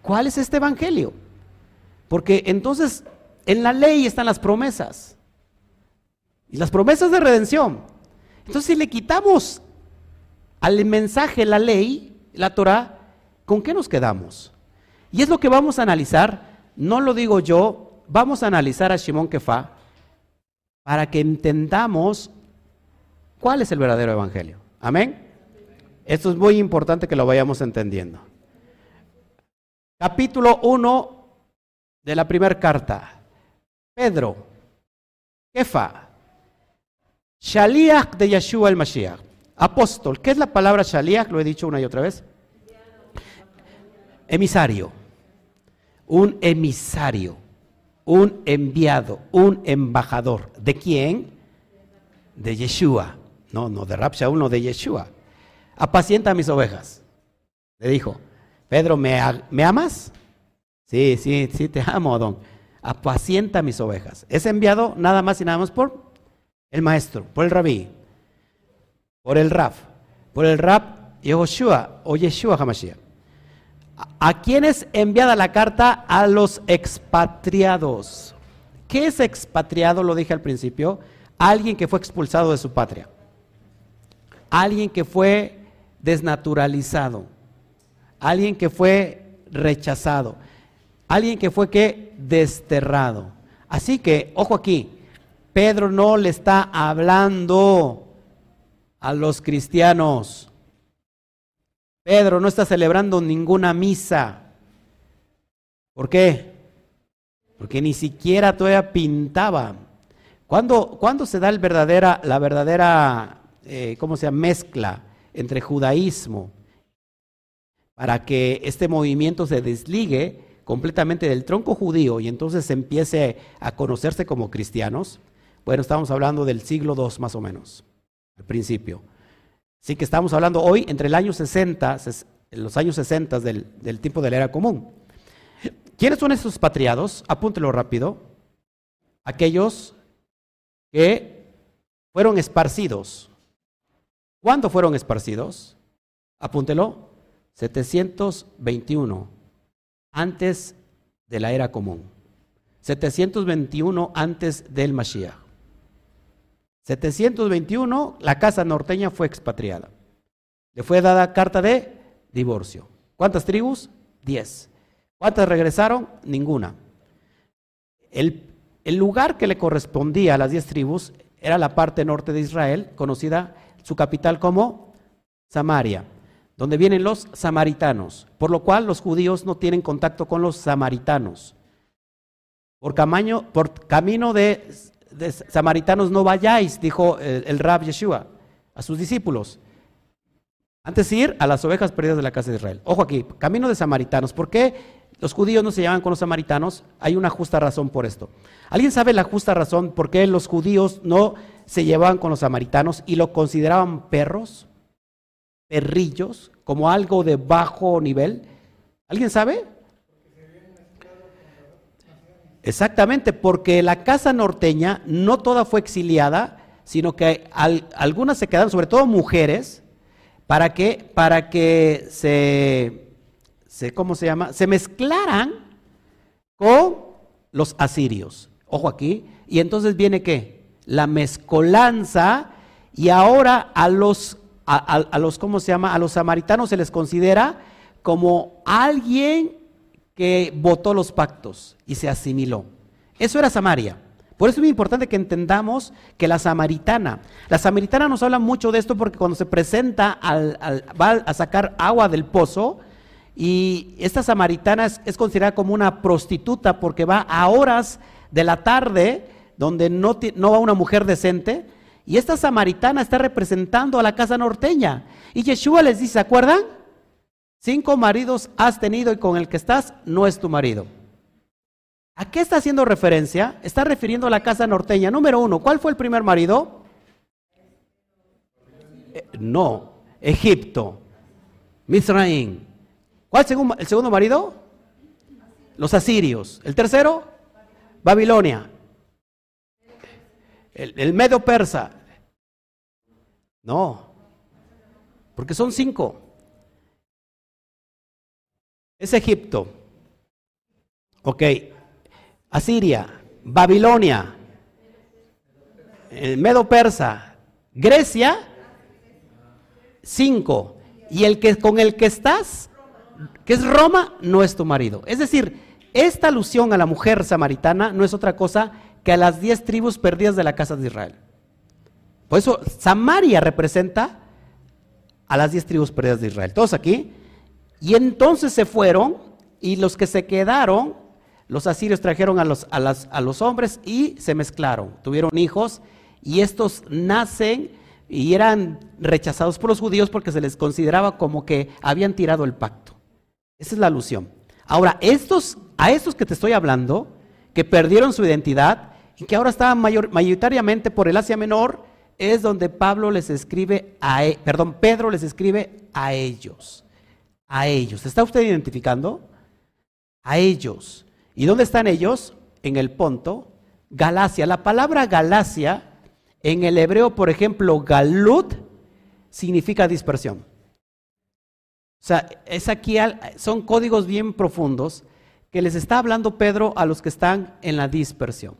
¿Cuál es este Evangelio? Porque entonces en la ley están las promesas. Y las promesas de redención. Entonces, si le quitamos al mensaje, la ley, la Torah, ¿con qué nos quedamos? Y es lo que vamos a analizar, no lo digo yo, vamos a analizar a Shimon Kefa para que entendamos cuál es el verdadero evangelio. Amén. Esto es muy importante que lo vayamos entendiendo. Capítulo 1 de la primera carta. Pedro, Kefa, Shaliach de Yeshua el Mashiach. Apóstol, ¿qué es la palabra shaliach? Lo he dicho una y otra vez. Emisario. Un emisario. Un enviado. Un embajador. ¿De quién? De Yeshua. No, no de Rab no de Yeshua. Apacienta mis ovejas. Le dijo, Pedro, ¿me, ¿me amas? Sí, sí, sí, te amo, Adón. Apacienta mis ovejas. Es enviado nada más y nada más por el maestro, por el rabí por el Rab, por el Rab Yehoshua o Yeshua Hamashiach. ¿A quién es enviada la carta? A los expatriados. ¿Qué es expatriado? Lo dije al principio. Alguien que fue expulsado de su patria. Alguien que fue desnaturalizado. Alguien que fue rechazado. Alguien que fue desterrado. Así que, ojo aquí, Pedro no le está hablando a los cristianos. Pedro no está celebrando ninguna misa. ¿Por qué? Porque ni siquiera todavía pintaba. ¿Cuándo, se da el verdadera, la verdadera, eh, ¿cómo se llama? Mezcla entre judaísmo para que este movimiento se desligue completamente del tronco judío y entonces empiece a conocerse como cristianos? Bueno, estamos hablando del siglo II más o menos, al principio. Así que estamos hablando hoy entre el año 60, los años 60 del, del tiempo de la era común. ¿Quiénes son esos patriados? Apúntelo rápido. Aquellos que fueron esparcidos. ¿Cuándo fueron esparcidos? Apúntelo. 721 antes de la era común. 721 antes del Mashiach. 721 la casa norteña fue expatriada. Le fue dada carta de divorcio. ¿Cuántas tribus? Diez. ¿Cuántas regresaron? Ninguna. El, lugar que le correspondía a las diez tribus era la parte norte de Israel, conocida su capital como Samaria, donde vienen los samaritanos, por lo cual los judíos no tienen contacto con los samaritanos. Por, por camino de, samaritanos no vayáis, dijo el, el Rab Yeshua a sus discípulos. Antes de ir a las ovejas perdidas de la casa de Israel. Ojo aquí, camino de samaritanos. ¿Por qué los judíos no se llevan con los samaritanos, hay una justa razón por esto. ¿Alguien sabe la justa razón por qué los judíos no se llevaban con los samaritanos y lo consideraban perros, perrillos, como algo de bajo nivel? ¿Alguien sabe? Exactamente, porque la casa norteña no toda fue exiliada, sino que algunas se quedaron, sobre todo mujeres, para que, para que se ¿cómo se llama? Se mezclaran con los asirios. Ojo aquí. Y entonces viene qué? La mezcolanza y ahora a los, a, los, ¿cómo se llama? A los samaritanos se les considera como alguien que votó los pactos y se asimiló. Eso era Samaria. Por eso es muy importante que entendamos que la samaritana, la samaritana nos habla mucho de esto porque cuando se presenta al, va a sacar agua del pozo, y esta samaritana es, considerada como una prostituta porque va a horas de la tarde donde no, no va una mujer decente. Y esta samaritana está representando a la casa norteña. Y Yeshua les dice, ¿se acuerdan? Cinco maridos has tenido y con el que estás no es tu marido. ¿A qué está haciendo referencia? Está refiriendo a la casa norteña. Número uno, ¿cuál fue el primer marido? Eh, no, Egipto, Misraim. ¿Cuál es el segundo marido? Los asirios. El tercero, Babilonia. El, medio persa. No, porque son cinco. Es Egipto. Ok. Asiria, Babilonia, el medio persa, Grecia, cinco. Y el que con el que estás, que es Roma, no es tu marido. Es decir, esta alusión a la mujer samaritana no es otra cosa que a las diez tribus perdidas de la casa de Israel. Por eso Samaria representa a las diez tribus perdidas de Israel. Todos aquí. Y entonces se fueron y los que se quedaron, los asirios trajeron a los, a, los hombres y se mezclaron. Tuvieron hijos y estos nacen y eran rechazados por los judíos porque se les consideraba como que habían tirado el pacto. Esa es la alusión. Ahora, estos, a estos que te estoy hablando, que perdieron su identidad y que ahora estaban mayoritariamente por el Asia Menor, es donde Pablo les escribe a, e, perdón, Pedro les escribe a ellos. A ellos. ¿Está usted identificando? A ellos. ¿Y dónde están ellos? En el Ponto, Galacia. La palabra Galacia en el hebreo, por ejemplo, Galut significa dispersión. O sea, es aquí, son códigos bien profundos que les está hablando Pedro a los que están en la dispersión.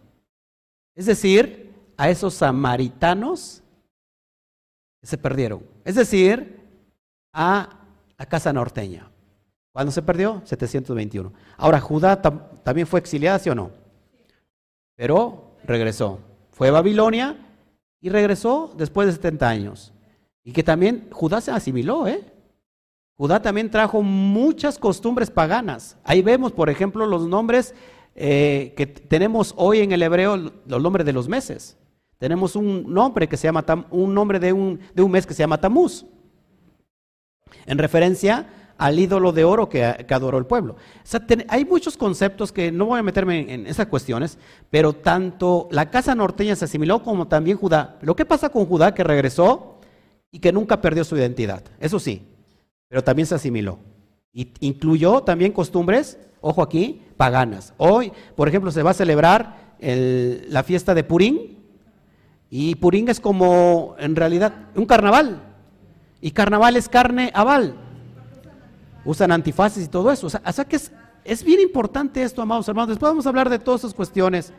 Es decir, a esos samaritanos que se perdieron. Es decir, a la casa norteña. ¿Cuándo se perdió? 721. Ahora, Judá también fue exiliada, ¿sí o no? Pero regresó. Fue a Babilonia y regresó después de 70 años. Y que también Judá se asimiló, ¿eh? Judá también trajo muchas costumbres paganas. Ahí vemos, por ejemplo, los nombres eh, que tenemos hoy en el hebreo, los nombres de los meses. Tenemos un nombre que se llama un nombre de un, de un mes que se llama Tamuz, en referencia al ídolo de oro que, adoró el pueblo. hay muchos conceptos que no voy a meterme en, esas cuestiones, pero tanto la casa norteña se asimiló como también Judá. Lo que pasa con Judá que regresó y que nunca perdió su identidad, eso sí, pero también se asimiló. Y incluyó también costumbres, ojo aquí, paganas. Hoy, por ejemplo, se va a celebrar la fiesta de Purín, y Purín es como, en realidad, un carnaval. Y carnaval es carne aval. Usan antifaces y todo eso. O sea, que es, es bien importante esto, amados hermanos. Después vamos a hablar de todas esas cuestiones.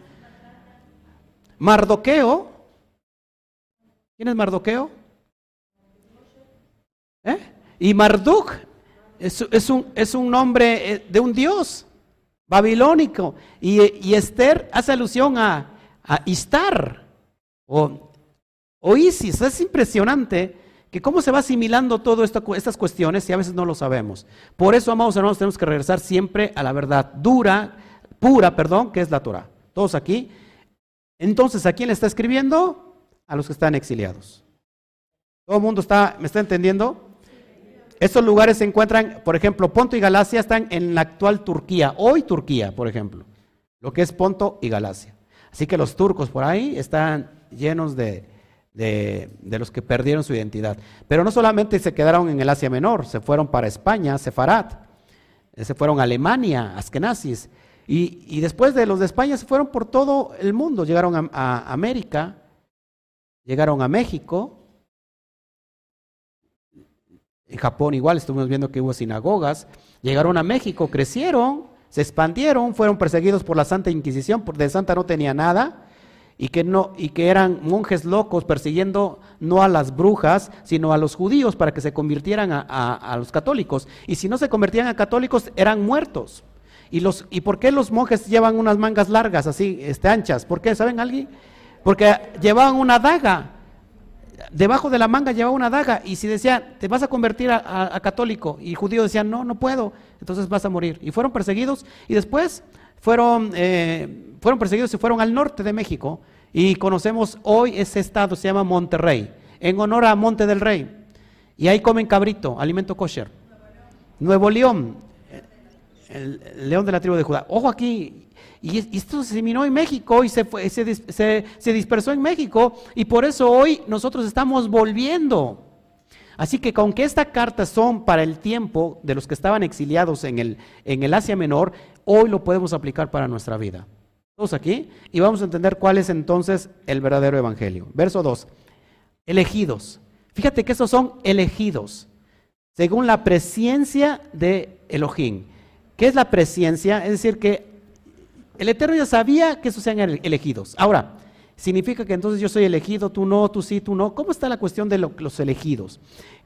Mardoqueo. ¿Quién es Mardoqueo? ¿Eh? Y Marduk es, un, es un nombre eh, de un dios babilónico. Y, Esther hace alusión a, a Istar o, Isis. Es impresionante que cómo se va asimilando todas estas cuestiones y a veces no lo sabemos. Por eso, amados hermanos, tenemos que regresar siempre a la verdad dura, pura, perdón, que es la Torah. Todos aquí. Entonces, ¿a quién le está escribiendo? A los que están exiliados. ¿Todo el mundo está, me está entendiendo? Estos lugares se encuentran, por ejemplo, Ponto y Galacia están en la actual Turquía, hoy Turquía, por ejemplo, lo que es Ponto y Galacia. Así que los turcos por ahí están llenos de, los que perdieron su identidad. Pero no solamente se quedaron en el Asia Menor, se fueron para España, Sefarat, eh, se fueron a Alemania, Askenazis, y, después de los de España se fueron por todo el mundo, llegaron a, América, llegaron a México, en Japón igual estuvimos viendo que hubo sinagogas, llegaron a México, crecieron, se expandieron, fueron perseguidos por la Santa Inquisición, porque de Santa no tenía nada, y que, no, y que eran monjes locos persiguiendo no a las brujas, sino a los judíos para que se convirtieran a, los católicos. Y si no se convertían a católicos, eran muertos. ¿Y, los, ¿Y por qué los monjes llevan unas mangas largas, así, este, anchas? ¿Por qué? ¿Saben alguien? Porque llevaban una daga. Debajo de la manga llevaba una daga. Y si decía, te vas a convertir a, católico, y el judío decía, no, no puedo, entonces vas a morir. Y fueron perseguidos. Y después fueron, eh, fueron perseguidos y fueron al norte de México. Y conocemos hoy ese estado, se llama Monterrey, en honor a Monte del Rey. Y ahí comen cabrito, alimento kosher. Nuevo León, el, león de la tribu de Judá. Ojo aquí, y, esto se eliminó en México y se, se, se, dispersó en México y por eso hoy nosotros estamos volviendo. Así que aunque estas cartas son para el tiempo de los que estaban exiliados en el, en el Asia Menor, hoy lo podemos aplicar para nuestra vida. Todos aquí. Y vamos a entender cuál es entonces el verdadero evangelio. Verso 2. Elegidos. Fíjate que esos son elegidos. Según la presencia de Elohim. ¿Qué es la presencia? Es decir, que el Eterno ya sabía que esos sean elegidos. Ahora, significa que entonces yo soy elegido, tú no, tú sí, tú no. ¿Cómo está la cuestión de los elegidos?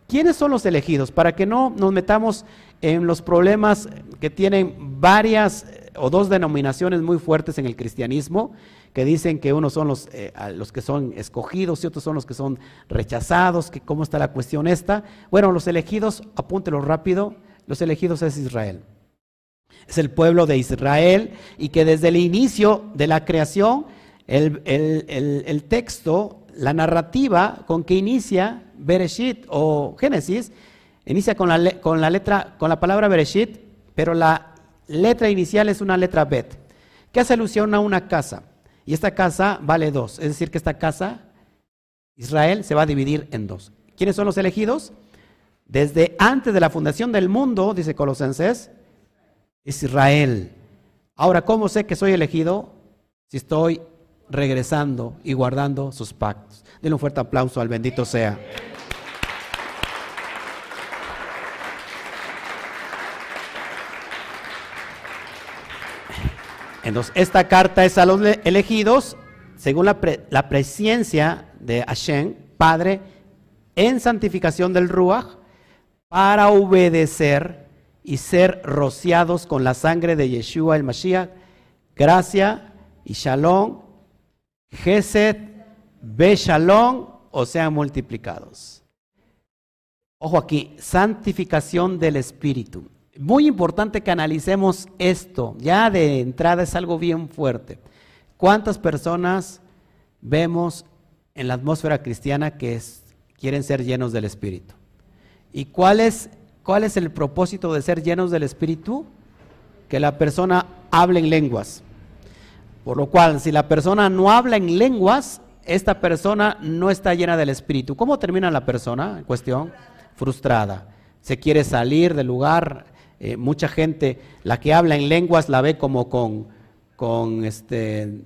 ¿Quiénes son los elegidos? Para que no nos metamos en los problemas que tienen varias eh, o dos denominaciones muy fuertes en el cristianismo, que dicen que unos son los, eh, los que son escogidos y otros son los que son rechazados, que cómo está la cuestión esta. Bueno, los elegidos, apúntelo rápido, los elegidos es Israel. Es el pueblo de Israel y que desde el inicio de la creación, el, el texto la narrativa con que inicia Bereshit o Génesis, inicia con la, con la, letra, con la palabra Bereshit, pero la letra inicial es una letra Bet, que hace alusión a una casa. Y esta casa vale dos, es decir, que esta casa, Israel, se va a dividir en dos. ¿Quiénes son los elegidos? Desde antes de la fundación del mundo, dice Colosenses, es Israel. Ahora, ¿cómo sé que soy elegido? Si estoy regresando y guardando sus pactos. Denle un fuerte aplauso al bendito sea. Entonces, esta carta es a los elegidos según la, presencia de Hashem, Padre, en santificación del Ruach, para obedecer y ser rociados con la sangre de Yeshua el Mashiach, gracia y shalom, gesed, be shalom, o sean multiplicados. Ojo aquí, santificación del Espíritu. Muy importante que analicemos esto. Ya de entrada es algo bien fuerte. ¿Cuántas personas vemos en la atmósfera cristiana que quieren ser llenos del Espíritu? ¿Y cuál es, cuál es el propósito de ser llenos del Espíritu? Que la persona hable en lenguas. Por lo cual, si la persona no habla en lenguas, esta persona no está llena del Espíritu. ¿Cómo termina la persona en cuestión? Frustrada. Se quiere salir del lugar. Eh, mucha gente, la que habla en lenguas, la ve como con, con este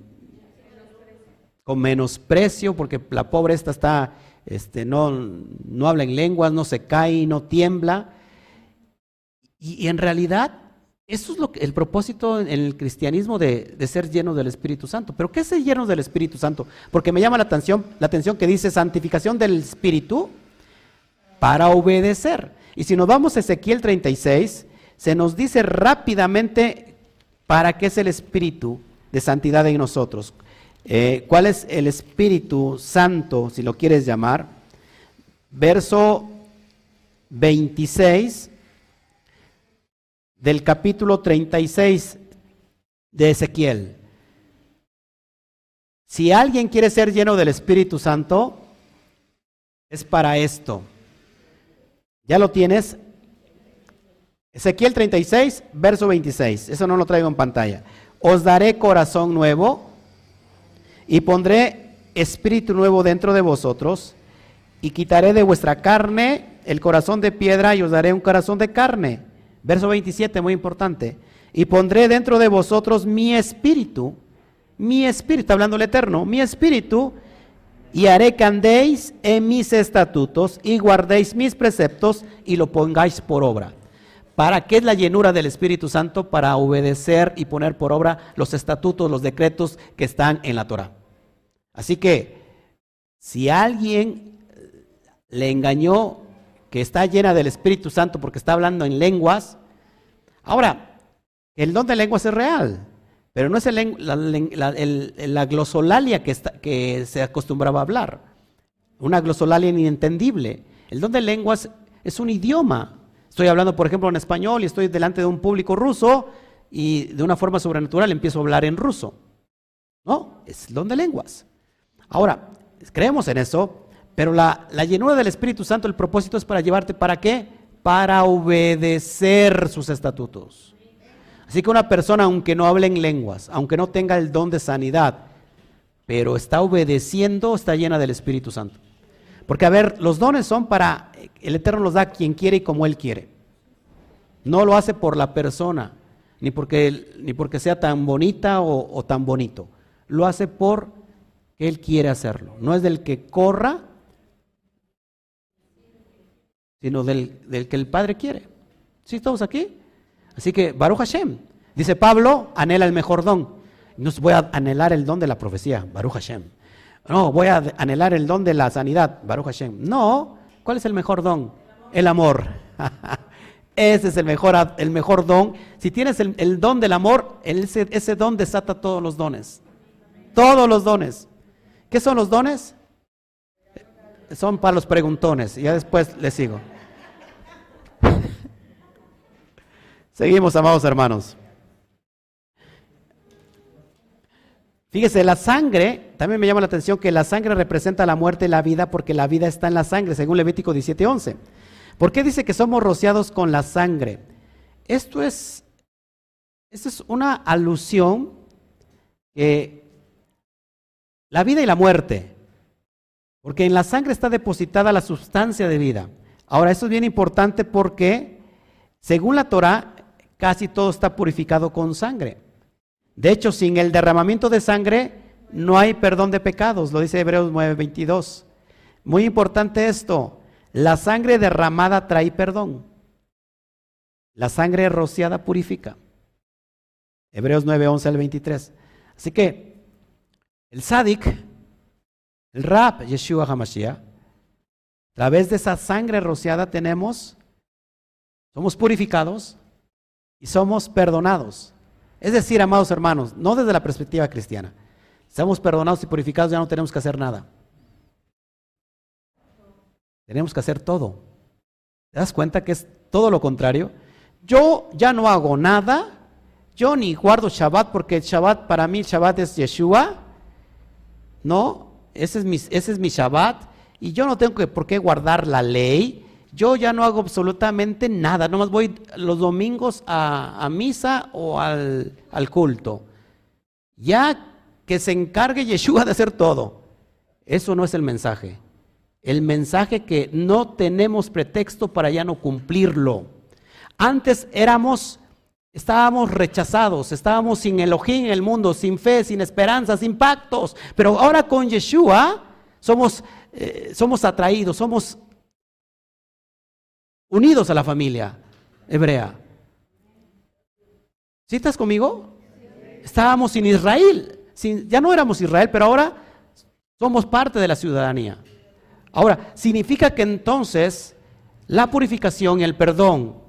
con menosprecio, porque la pobre esta está, este, no, no habla en lenguas, no se cae, no tiembla. Y, en realidad, eso es lo que, el propósito en el cristianismo de, ser lleno del Espíritu Santo. ¿Pero qué es ser lleno del Espíritu Santo? Porque me llama la atención, la atención que dice santificación del Espíritu para obedecer. Y si nos vamos a Ezequiel 36, se nos dice rápidamente para qué es el Espíritu de santidad en nosotros. Eh, ¿Cuál es el Espíritu Santo, si lo quieres llamar? Verso 26 del capítulo 36 de Ezequiel. Si alguien quiere ser lleno del Espíritu Santo, es para esto. ¿Ya lo tienes? Ezequiel 36, verso 26. Eso no lo traigo en pantalla. Os daré corazón nuevo y pondré espíritu nuevo dentro de vosotros, y quitaré de vuestra carne el corazón de piedra y os daré un corazón de carne. Verso 27, muy importante. Y pondré dentro de vosotros mi espíritu, mi espíritu, hablando el eterno, mi espíritu, y haré que andéis en mis estatutos y guardéis mis preceptos y lo pongáis por obra. ¿Para qué es la llenura del Espíritu Santo? Para obedecer y poner por obra los estatutos, los decretos que están en la Torah. Así que, si alguien le engañó que está llena del Espíritu Santo porque está hablando en lenguas, ahora, el don de lenguas es real, pero no es la, glosolalia que, que se acostumbraba a hablar, una glosolalia inentendible. El don de lenguas es un idioma. Estoy hablando, por ejemplo, en español y estoy delante de un público ruso y de una forma sobrenatural empiezo a hablar en ruso. ¿No? Es el don de lenguas. Ahora, creemos en eso, pero la, llenura del Espíritu Santo, el propósito es para llevarte, ¿para qué? Para obedecer sus estatutos. Así que una persona, aunque no hable en lenguas, aunque no tenga el don de sanidad, pero está obedeciendo, está llena del Espíritu Santo. Porque, a ver, los dones son para, el Eterno los da quien quiere y como Él quiere. No lo hace por la persona, ni porque, ni porque sea tan bonita o, o tan bonito. Lo hace por él quiere hacerlo. No es del que corra, sino del, que el Padre quiere. ¿Sí estamos aquí? Así que, Baruch Hashem. Dice Pablo, anhela el mejor don. No voy a anhelar el don de la profecía, Baruch Hashem. No, voy a anhelar el don de la sanidad, Baruch Hashem. No, ¿cuál es el mejor don? El amor. ese es el mejor, el mejor don. Si tienes el, don del amor, ese, ese don desata todos los dones. Todos los dones. ¿Qué son los dones? Son para los preguntones. Ya después les sigo. Seguimos, amados hermanos. Fíjese, la sangre, también me llama la atención que la sangre representa la muerte y la vida porque la vida está en la sangre, según Levítico 17:11. ¿Por qué dice que somos rociados con la sangre? Esto es, esto es una alusión que la vida y la muerte. Porque en la sangre está depositada la sustancia de vida. Ahora, eso es bien importante porque, según la Torah, casi todo está purificado con sangre. De hecho, sin el derramamiento de sangre no hay perdón de pecados, lo dice Hebreos 9:22. Muy importante esto, la sangre derramada trae perdón. La sangre rociada purifica. Hebreos 9:11 al 23. Así que el Sadik, el Rab, Yeshua HaMashiach, a través de esa sangre rociada tenemos, somos purificados y somos perdonados. Es decir, amados hermanos, no desde la perspectiva cristiana, estamos perdonados y purificados, ya no tenemos que hacer nada. Tenemos que hacer todo. ¿Te das cuenta que es todo lo contrario? Yo ya no hago nada, yo ni guardo Shabbat porque Shabbat, para mí el Shabbat es Yeshua, no, ese es mi, ese es mi Shabbat y yo no tengo por qué guardar la ley. Yo ya no hago absolutamente nada, nomás voy los domingos a, misa o al, al culto. Ya que se encargue Yeshua de hacer todo. Eso no es el mensaje. El mensaje que no tenemos pretexto para ya no cumplirlo. Antes éramos, estábamos rechazados, estábamos sin Elohim en el mundo, sin fe, sin esperanza, sin pactos. Pero ahora con Yeshua somos, eh, somos atraídos, somos unidos a la familia hebrea. ¿Sí estás conmigo? Estábamos sin Israel, ya no éramos Israel, pero ahora somos parte de la ciudadanía. Ahora, significa que entonces la purificación el perdón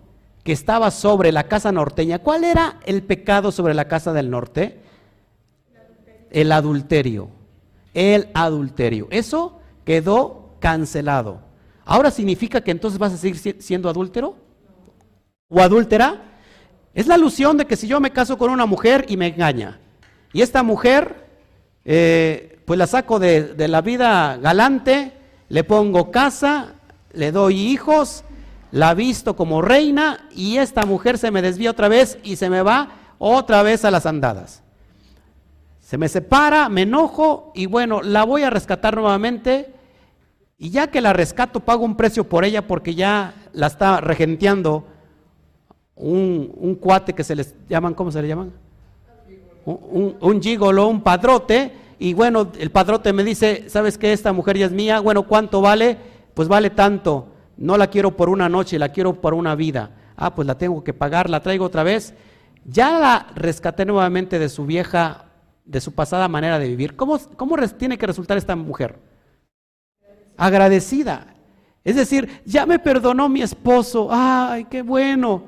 que estaba sobre la casa norteña, ¿cuál era el pecado sobre la casa del norte? El adulterio. El adulterio. Eso quedó cancelado. Ahora significa que entonces vas a seguir siendo adúltero o adúltera. Es la alusión de que si yo me caso con una mujer y me engaña, y esta mujer, eh, pues la saco de, de la vida galante, le pongo casa, le doy hijos, la visto como reina y esta mujer se me desvía otra vez y se me va otra vez a las andadas. Se me separa, me enojo y bueno, la voy a rescatar nuevamente y ya que la rescato pago un precio por ella porque ya la está regenteando un, un cuate que se les llaman, ¿cómo se le llaman? Un, un gigolo, un padrote y bueno, el padrote me dice, ¿sabes qué? Esta mujer ya es mía, bueno, ¿cuánto vale? Pues vale tanto, no la quiero por una noche, la quiero por una vida. Ah, pues la tengo que pagar, la traigo otra vez. Ya la rescaté nuevamente de su vieja, de su pasada manera de vivir. ¿Cómo, cómo tiene que resultar esta mujer? Agradecida. Es decir, ya me perdonó mi esposo, ay, qué bueno.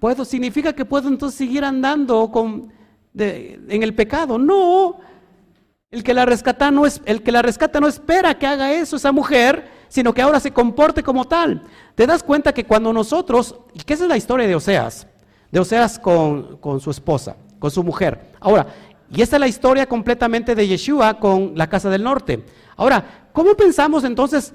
¿Puedo, significa que puedo entonces seguir andando con, en el pecado. No, el que la rescata no es, el que la rescata no espera que haga eso esa mujer, sino que ahora se comporte como tal. Te das cuenta que cuando nosotros, y es la historia de Oseas, de Oseas con, con su esposa, con su mujer. Ahora, y esta es la historia completamente de Yeshua con la casa del norte. Ahora, ¿cómo pensamos entonces,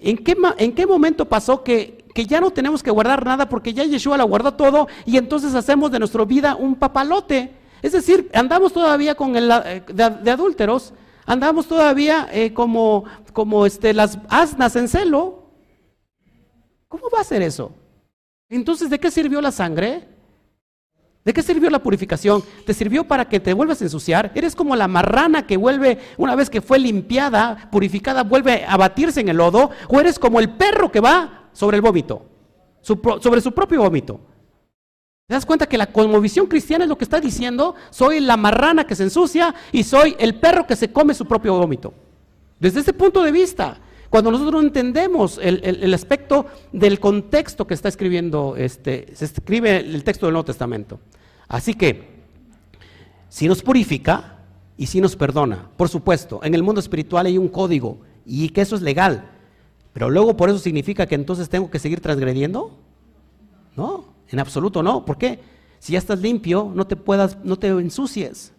en qué, en qué momento pasó que, que ya no tenemos que guardar nada porque ya Yeshua la guardó todo y entonces hacemos de nuestra vida un papalote? Es decir, andamos todavía con el, eh, de, adúlteros, andamos todavía eh, como, como este, las asnas en celo. ¿Cómo va a ser eso? Entonces, ¿de qué sirvió la sangre? ¿De qué sirvió la purificación? ¿Te sirvió para que te vuelvas a ensuciar? ¿Eres como la marrana que vuelve, una vez que fue limpiada, purificada, vuelve a batirse en el lodo? ¿O eres como el perro que va sobre el vómito, sobre su propio vómito? ¿Te das cuenta que la cosmovisión cristiana es lo que está diciendo? Soy la marrana que se ensucia y soy el perro que se come su propio vómito. Desde ese punto de vista, cuando nosotros no entendemos el, aspecto del contexto que está escribiendo, este, se escribe el texto del Nuevo Testamento. Así que, si nos purifica y si nos perdona, por supuesto, en el mundo espiritual hay un código y que eso es legal, pero luego por eso significa que entonces tengo que seguir transgrediendo. No, en absoluto no. ¿Por qué? Si ya estás limpio, no te puedas, no te ensucies.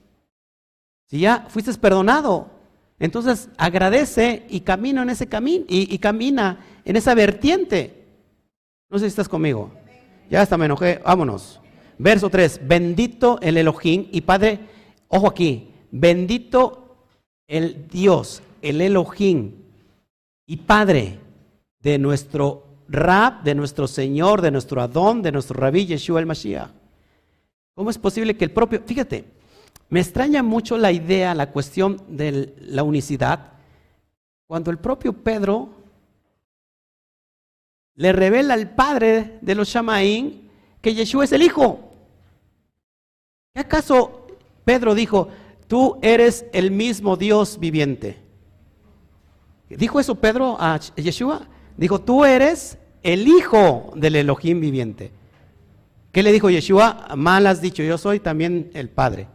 Si ya fuiste perdonado, entonces agradece y camina en ese camino y, camina en esa vertiente. No sé si estás conmigo. Ya hasta me enojé. Vámonos. Verso 3. Bendito el Elohim y Padre, ojo aquí, bendito el Dios, el Elohim y Padre de nuestro Rab de nuestro Señor, de nuestro Adón, de nuestro Rabí Yeshua el Mashiach. ¿Cómo es posible que el propio, fíjate, me extraña mucho la idea, la cuestión de la unicidad, cuando el propio Pedro le revela al padre de los Shamaín que Yeshua es el Hijo. ¿Qué acaso Pedro dijo, tú eres el mismo Dios viviente. ¿Dijo eso Pedro a Yeshua? Dijo, tú eres el hijo del Elohim viviente. ¿Qué le dijo Yeshua? Mal has dicho, yo soy también el Padre.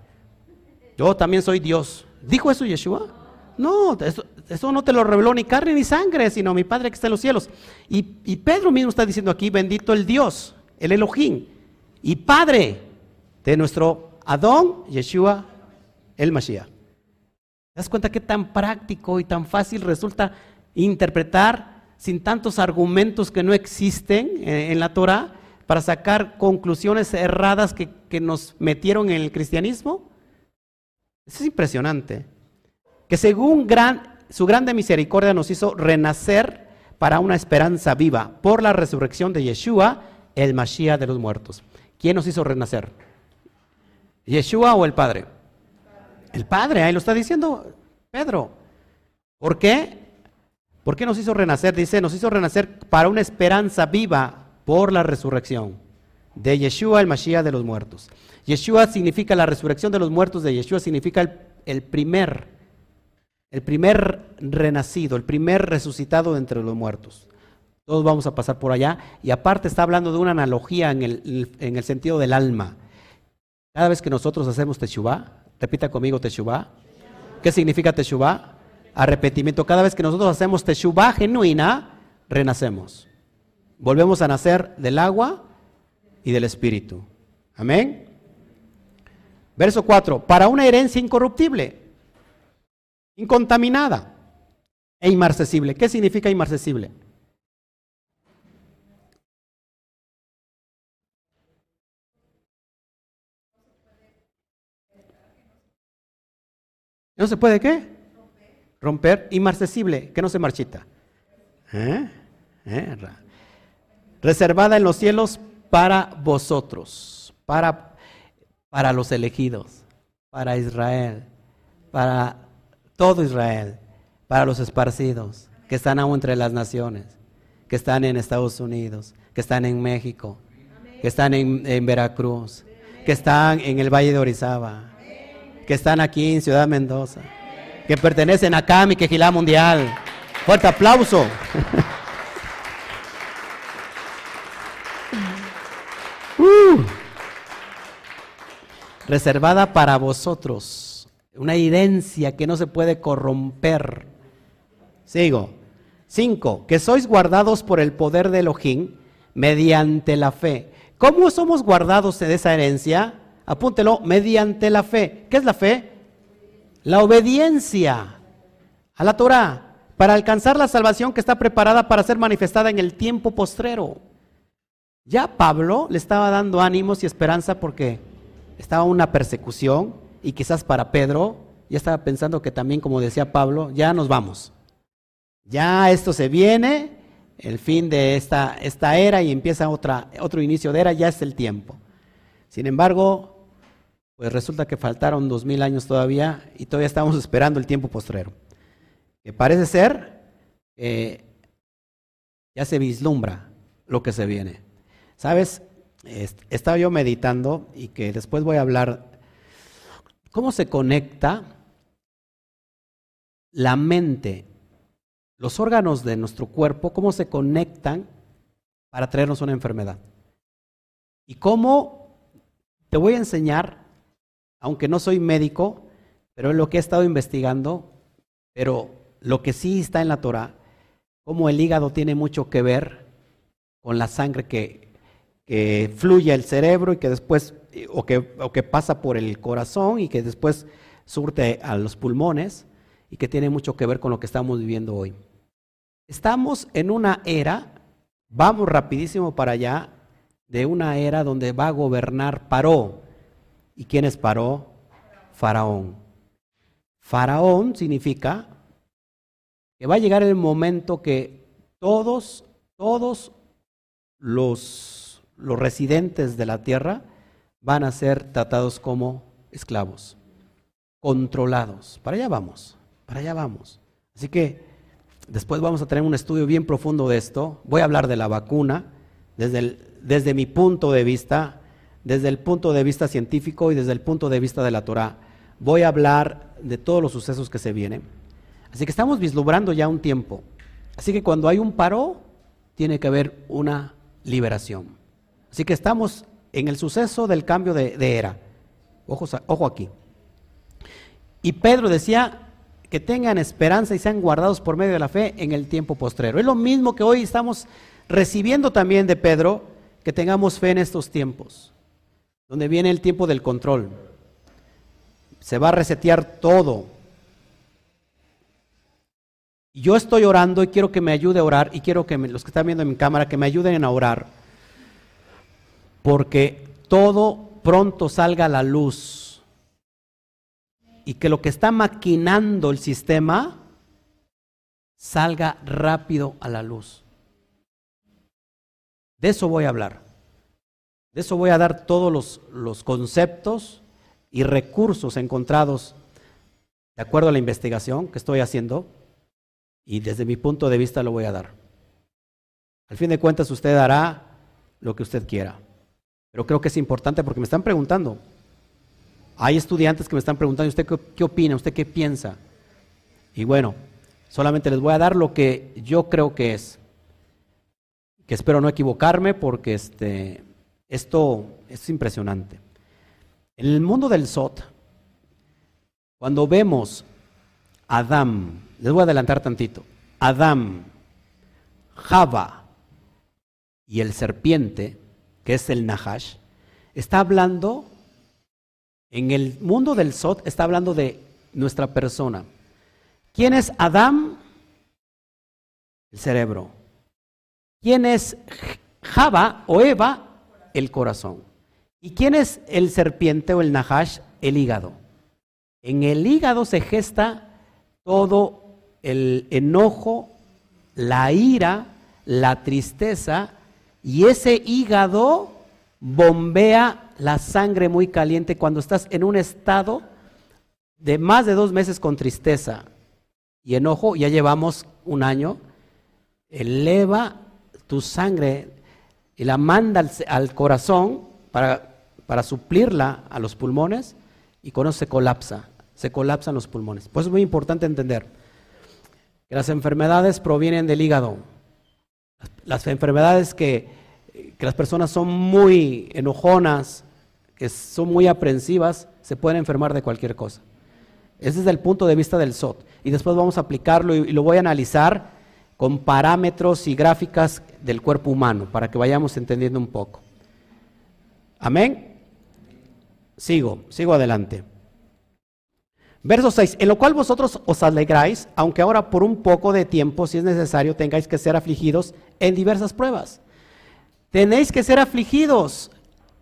Yo también soy Dios. ¿Dijo eso Yeshua? No, eso, no te lo reveló ni carne ni sangre, sino mi Padre que está en los cielos. Y, y Pedro mismo está diciendo aquí, bendito el Dios, el Elohim, y Padre de nuestro Adón, Yeshua, el Mashiach. ¿Te das cuenta qué tan práctico y tan fácil resulta interpretar sin tantos argumentos que no existen eh, en la Torah para sacar conclusiones erradas que, que nos metieron en el cristianismo? Eso es impresionante. Que según gran, su grande misericordia nos hizo renacer para una esperanza viva por la resurrección de Yeshua, el Mashiach de los muertos. ¿Quién nos hizo renacer? ¿Yeshua o el Padre? El Padre, ahí lo está diciendo Pedro. ¿Por qué? ¿Por qué nos hizo renacer? Dice, nos hizo renacer para una esperanza viva por la resurrección de Yeshua, el Mashiach de los muertos. Yeshua significa la resurrección de los muertos, de Yeshua significa el, primer, el primer renacido, el primer resucitado de entre los muertos. Todos vamos a pasar por allá. Y aparte está hablando de una analogía en el, en el sentido del alma. Cada vez que nosotros hacemos Teshuvah, repita conmigo Teshuvah. ¿Qué significa Teshuvah? Arrepentimiento. Cada vez que nosotros hacemos Teshuvah genuina, renacemos. Volvemos a nacer del agua y del espíritu. Amén. Verso 4. Para una herencia incorruptible, incontaminada e inmarcesible. ¿Qué significa inmarcesible? ¿No se puede qué? Romper. Inmarcesible, que no se marchita. ¿Eh? ¿Eh? Reservada en los cielos para vosotros, para, para los elegidos, para Israel, para todo Israel, para los esparcidos, que están aún entre las naciones, que están en Estados Unidos, que están en México, que están en, en Veracruz, que están en el Valle de Orizaba, que están aquí en Ciudad Mendoza, que pertenecen a CAMI, Quejilá Mundial. Fuerte aplauso. Uh. Reservada para vosotros, una herencia que no se puede corromper. Sigo. Cinco, que sois guardados por el poder de Elohim mediante la fe. ¿Cómo somos guardados de esa herencia? apúntelo, mediante la fe. ¿Qué es la fe? La obediencia a la Torah para alcanzar la salvación que está preparada para ser manifestada en el tiempo postrero. Ya Pablo le estaba dando ánimos y esperanza porque estaba una persecución y quizás para Pedro ya estaba pensando que también, como decía Pablo, ya nos vamos. Ya esto se viene, el fin de esta, esta era y empieza otra, otro inicio de era, ya es el tiempo. Sin embargo, pues resulta que faltaron dos mil años todavía y todavía estamos esperando el tiempo postrero. Que parece ser que ya se vislumbra lo que se viene. ¿Sabes? Estaba yo meditando y que después voy a hablar cómo se conecta la mente, los órganos de nuestro cuerpo, cómo se conectan para traernos una enfermedad. Y cómo te voy a enseñar aunque no soy médico, pero es lo que he estado investigando, pero lo que sí está en la Torah, como el hígado tiene mucho que ver con la sangre que, que fluye al cerebro y que después, o que, o que pasa por el corazón y que después surte a los pulmones y que tiene mucho que ver con lo que estamos viviendo hoy. Estamos en una era, vamos rapidísimo para allá, de una era donde va a gobernar Paró, ¿Y quién es Paró? Faraón. Faraón significa que va a llegar el momento que todos, todos los, los residentes de la tierra van a ser tratados como esclavos, controlados. Para allá vamos, para allá vamos. Así que después vamos a tener un estudio bien profundo de esto. Voy a hablar de la vacuna desde, desde mi punto de vista desde el punto de vista científico y desde el punto de vista de la Torah. voy a hablar de todos los sucesos que se vienen. Así que estamos vislumbrando ya un tiempo. Así que cuando hay un paro, tiene que haber una liberación. Así que estamos en el suceso del cambio de, era. Ojo aquí. Y Pedro decía que tengan esperanza y sean guardados por medio de la fe en el tiempo postrero. Es lo mismo que hoy estamos recibiendo también de Pedro, que tengamos fe en estos tiempos, donde viene el tiempo del control. Se va a resetear todo. Yo estoy orando y quiero que me ayude a orar y quiero que los que están viendo en mi cámara que me ayuden a orar porque todo pronto salga a la luz y que lo que está maquinando el sistema salga rápido a la luz. De eso voy a hablar. De eso voy a dar todos los, los conceptos y recursos encontrados de acuerdo a la investigación que estoy haciendo y desde mi punto de vista lo voy a dar. Al fin de cuentas usted hará lo que usted quiera. Pero creo que es importante porque me están preguntando. Hay estudiantes que me están preguntando, ¿usted qué, opina? ¿Usted qué piensa? Y bueno, solamente les voy a dar lo que yo creo que es. Que espero no equivocarme porque este, esto es impresionante. En el mundo del SOT, cuando vemos a Adán, les voy a adelantar tantito, Adán, Java y el serpiente, que es el Nahash, está hablando, en el mundo del Sot, está hablando de nuestra persona. ¿Quién es Adán? El cerebro. ¿Quién es Java o Eva? El corazón. ¿Y quién es el serpiente o el Nahash? El hígado. En el hígado se gesta todo el enojo, la ira, la tristeza y ese hígado bombea la sangre muy caliente cuando estás en un estado de más de dos meses con tristeza y enojo, ya llevamos un año, eleva tu sangre y la manda al, corazón para, para, suplirla a los pulmones y con eso se colapsa, se colapsan los pulmones. Pues es muy importante entender que las enfermedades provienen del hígado, las enfermedades que, que las personas son muy enojonas, que son muy aprensivas, se pueden enfermar de cualquier cosa. Ese es el punto de vista del SOT. Y después vamos a aplicarlo y, lo voy a analizar con parámetros y gráficas del cuerpo humano para que vayamos entendiendo un poco. Amén. Sigo, sigo adelante. Verso 6, en lo cual vosotros os alegráis, aunque ahora por un poco de tiempo, si es necesario, tengáis que ser afligidos en diversas pruebas. Tenéis que ser afligidos.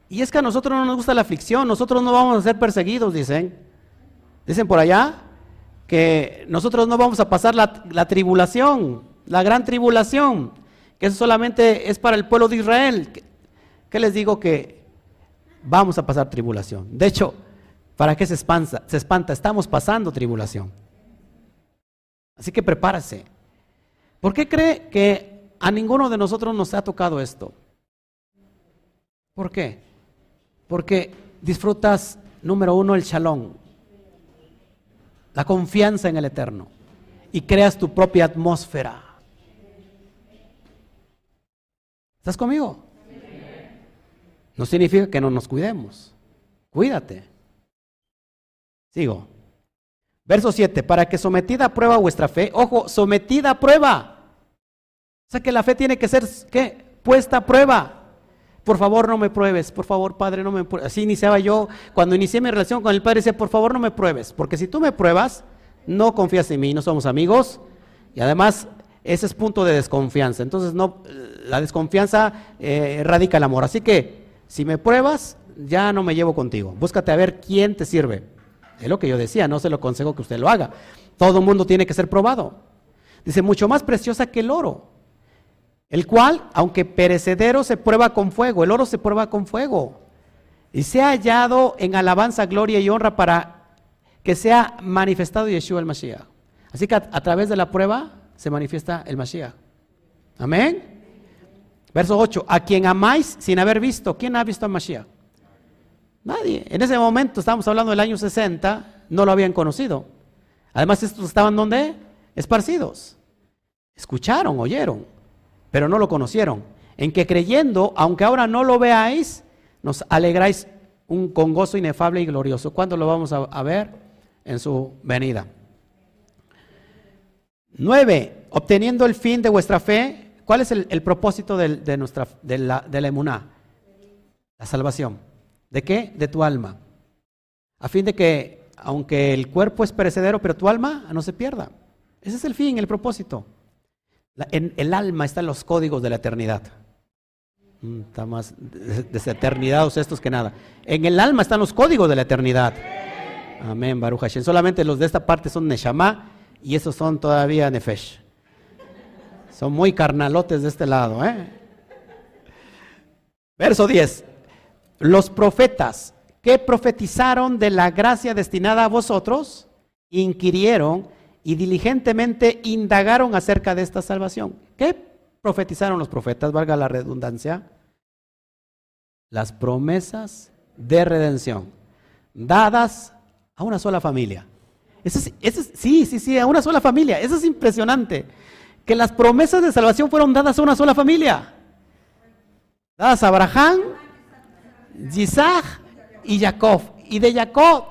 Y es que a nosotros no nos gusta la aflicción, nosotros no vamos a ser perseguidos, dicen. Dicen por allá que nosotros no vamos a pasar la, tribulación, la gran tribulación, que eso solamente es para el pueblo de Israel. ¿Qué les digo? Que vamos a pasar tribulación. De hecho, ¿Para qué se espanta? Estamos pasando tribulación. Así que prepárese. ¿Por qué cree que a ninguno de nosotros nos ha tocado esto? ¿Por qué? Porque disfrutas, número uno, el shalom, la confianza en el Eterno, y creas tu propia atmósfera. ¿Estás conmigo? No significa que no nos cuidemos. Cuídate. Sigo. Verso 7, para que sometida a prueba vuestra fe, ojo, sometida a prueba. O sea que la fe tiene que ser, ¿qué? Puesta a prueba. Por favor, no me pruebes. Por favor, Padre, no me pruebes. Así iniciaba yo. Cuando inicié mi relación con el Padre, decía, por favor, no me pruebes. Porque si tú me pruebas, no confías en mí, no somos amigos. Y además, ese es punto de desconfianza. Entonces, no, la desconfianza eh, radica el amor. Así que, si me pruebas, ya no me llevo contigo. Búscate a ver quién te sirve. Es lo que yo decía, no se lo aconsejo que usted lo haga. Todo mundo tiene que ser probado. Dice, mucho más preciosa que el oro, el cual, aunque perecedero, se prueba con fuego. El oro se prueba con fuego. Y se ha hallado en alabanza, gloria y honra para que sea manifestado Yeshua el Mashiach. Así que a, través de la prueba se manifiesta el Mashiach. Amén. Verso 8, a quien amáis sin haber visto. ¿Quién ha visto al Mashiach? Nadie. En ese momento, estamos hablando del año 60, no lo habían conocido. Además, estos estaban donde? Esparcidos. Escucharon, oyeron, pero no lo conocieron. En que creyendo, aunque ahora no lo veáis, nos alegráis un, con gozo inefable y glorioso. ¿Cuándo lo vamos a, ver? En su venida. Nueve, obteniendo el fin de vuestra fe. ¿Cuál es el, propósito de, nuestra, de la, de la emuná? La salvación. ¿De qué? De tu alma. A fin de que, aunque el cuerpo es perecedero, pero tu alma no se pierda. Ese es el fin, el propósito. en el alma están los códigos de la eternidad. Mm, está más deseternidados estos que nada. En el alma están los códigos de la eternidad. Amén, Baruch Hashem. Solamente los de esta parte son Neshama y esos son todavía Nefesh. Son muy carnalotes de este lado. ¿eh? Verso 10. Los profetas que profetizaron de la gracia destinada a vosotros, inquirieron y diligentemente indagaron acerca de esta salvación. ¿Qué profetizaron los profetas, valga la redundancia? Las promesas de redención dadas a una sola familia. Sí, sí, sí, a una sola familia. Eso es impresionante. Que las promesas de salvación fueron dadas a una sola familia. Dadas a Abraham, Isaac y Jacob. Y de Jacob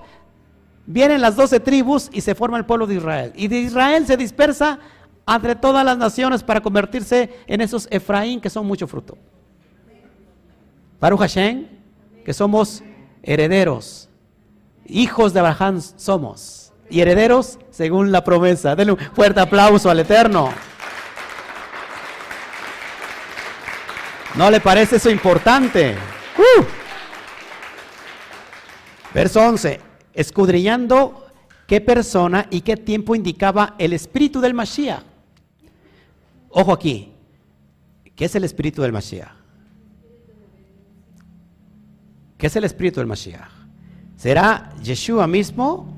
vienen las doce tribus y se forma el pueblo de Israel. Y de Israel se dispersa entre todas las naciones para convertirse en esos Efraín que son mucho fruto. Baruch Hashem, que somos herederos, hijos de Abraham somos, y herederos según la promesa. Denle un fuerte aplauso al Eterno. ¿No le parece eso importante? Uh. Verso 11, escudriñando qué persona y qué tiempo indicaba el espíritu del Mashiach Ojo aquí, ¿qué es el espíritu del Mashiach? ¿Qué es el espíritu del Mashiach? ¿Será Yeshua mismo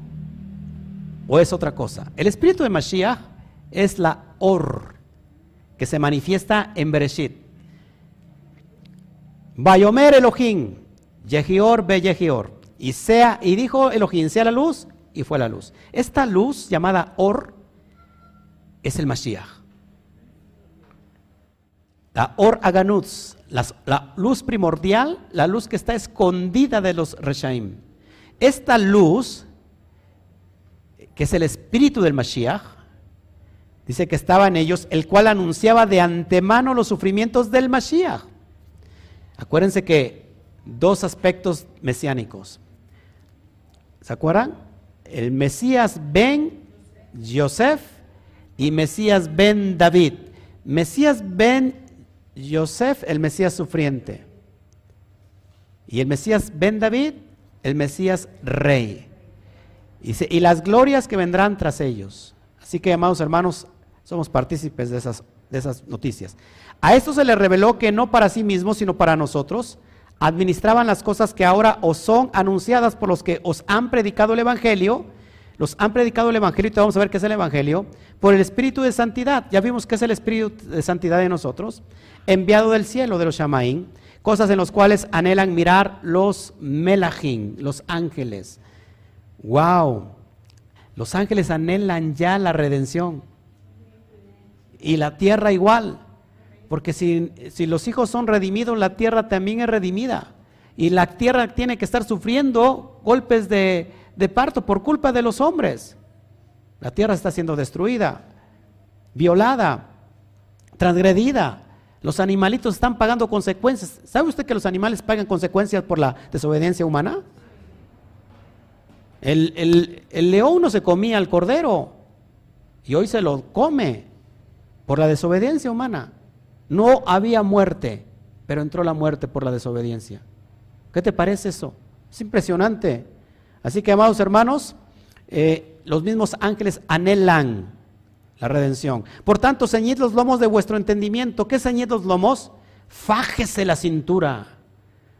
o es otra cosa? El espíritu del Mashiach es la Or, que se manifiesta en Bereshit. Bayomer Elohim, Yehior be Yehior. Y, sea, y dijo Elohim, sea la luz, y fue la luz. Esta luz llamada Or es el Mashiach. La Or Aganutz, la, luz primordial, la luz que está escondida de los Reshaim. Esta luz, que es el espíritu del Mashiach, dice que estaba en ellos, el cual anunciaba de antemano los sufrimientos del Mashiach. Acuérdense que dos aspectos mesiánicos. ¿Se acuerdan? El Mesías ben Yosef y Mesías ben David. Mesías ben Yosef, el Mesías sufriente. Y el Mesías Ben David, el Mesías rey. Y, las glorias que vendrán tras ellos. Así que, amados hermanos, somos partícipes de esas, noticias. A esto se le reveló que no para sí mismos, sino para nosotros, administraban las cosas que ahora os son anunciadas por los que os han predicado el Evangelio. Los han predicado el Evangelio y vamos a ver qué es el Evangelio. Por el Espíritu de Santidad. Ya vimos qué es el Espíritu de Santidad de nosotros enviado del cielo de los Shamaín, cosas en las cuales anhelan mirar los Melahim, los ángeles. ¡Wow! Los ángeles anhelan ya la redención. Y la tierra igual. Porque si, si los hijos son redimidos, la tierra también es redimida. Y la tierra tiene que estar sufriendo golpes de, de parto por culpa de los hombres. La tierra está siendo destruida, violada, transgredida. Los animalitos están pagando consecuencias. ¿Sabe usted que los animales pagan consecuencias por la desobediencia humana? El, león no se comía al cordero y hoy se lo come por la desobediencia humana. No había muerte, pero entró la muerte por la desobediencia. ¿Qué te parece eso? Es impresionante. Así que, amados hermanos, eh, los mismos ángeles anhelan la redención. Por tanto, ceñid los lomos de vuestro entendimiento. ¿Qué ceñid los lomos? Fájese la cintura.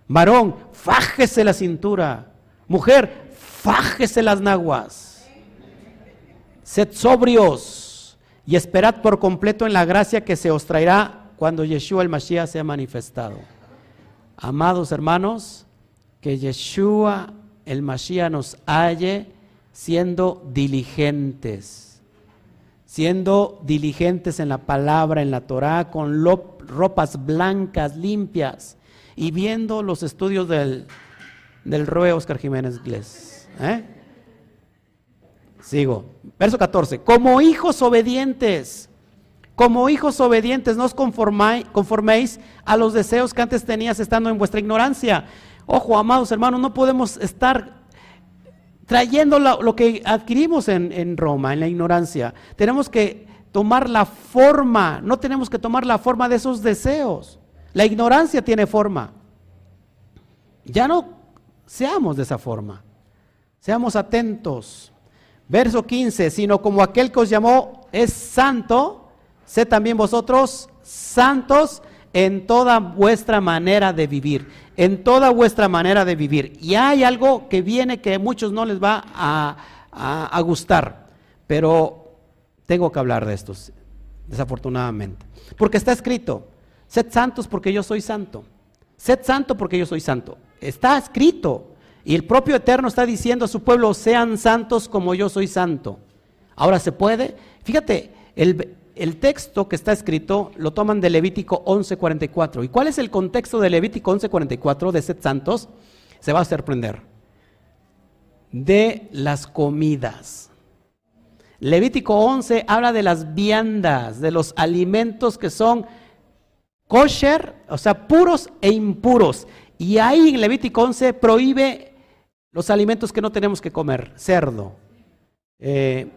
Varón, fájese la cintura. Mujer, fájese las naguas. Sed sobrios y esperad por completo en la gracia que se os traerá cuando Yeshua el Mashiach sea manifestado. Amados hermanos, que Yeshua el Mashiach nos halle siendo diligentes, siendo diligentes en la palabra, en la Torah, con ropas blancas, limpias, y viendo los estudios del, del Rue Oscar Jiménez Glés. ¿Eh? Sigo. Verso 14. Como hijos obedientes, como hijos obedientes, no os conforméis a los deseos que antes tenías estando en vuestra ignorancia. Ojo, amados hermanos, no podemos estar trayendo lo, que adquirimos en, en Roma, en la ignorancia. Tenemos que tomar la forma, no tenemos que tomar la forma de esos deseos. La ignorancia tiene forma. Ya no seamos de esa forma. Seamos atentos. Verso 15, sino como aquel que os llamó es santo, sé también vosotros santos en toda vuestra manera de vivir en toda vuestra manera de vivir. Y hay algo que viene que a muchos no les va a, gustar, pero tengo que hablar de estos, desafortunadamente. Porque está escrito, sed santos porque yo soy santo. Sed santo porque yo soy santo. Está escrito. Y el propio Eterno está diciendo a su pueblo, sean santos como yo soy santo. Ahora se puede. Fíjate, el, el texto que está escrito lo toman de Levítico 11:44. ¿Y cuál es el contexto de Levítico 11:44 de Set Santos? Se va a sorprender. De las comidas. Levítico 11 habla de las viandas, de los alimentos que son kosher, o sea, puros e impuros. Y ahí en Levítico 11 prohíbe los alimentos que no tenemos que comer, cerdo, eh,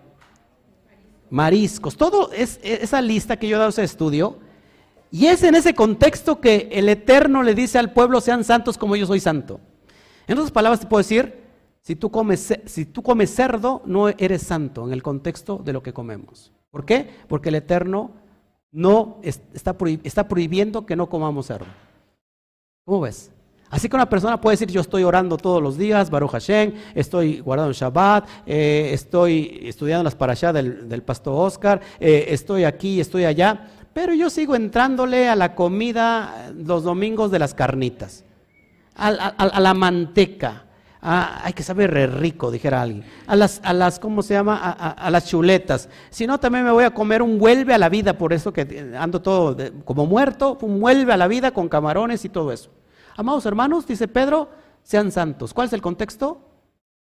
mariscos, todo es esa lista que yo he dado ese estudio. Y es en ese contexto que el Eterno le dice al pueblo, sean santos como yo soy santo. En otras palabras te puedo decir, si tú comes, si tú comes cerdo, no eres santo en el contexto de lo que comemos. ¿Por qué? Porque el Eterno no está, está prohibiendo que no comamos cerdo. ¿Cómo ves? Así que una persona puede decir, yo estoy orando todos los días, Baruch Hashem, estoy guardando Shabbat, eh, estoy estudiando las parashas del, del pastor Oscar, eh, estoy aquí, estoy allá, pero yo sigo entrándole a la comida los domingos de las carnitas, a, la manteca. hay que saber rico, dijera alguien. A las, a las ¿cómo se llama? A, las chuletas. Si no, también me voy a comer un vuelve a la vida, por eso que ando todo como muerto, un vuelve a la vida con camarones y todo eso. Amados hermanos, dice Pedro, sean santos. ¿Cuál es el contexto?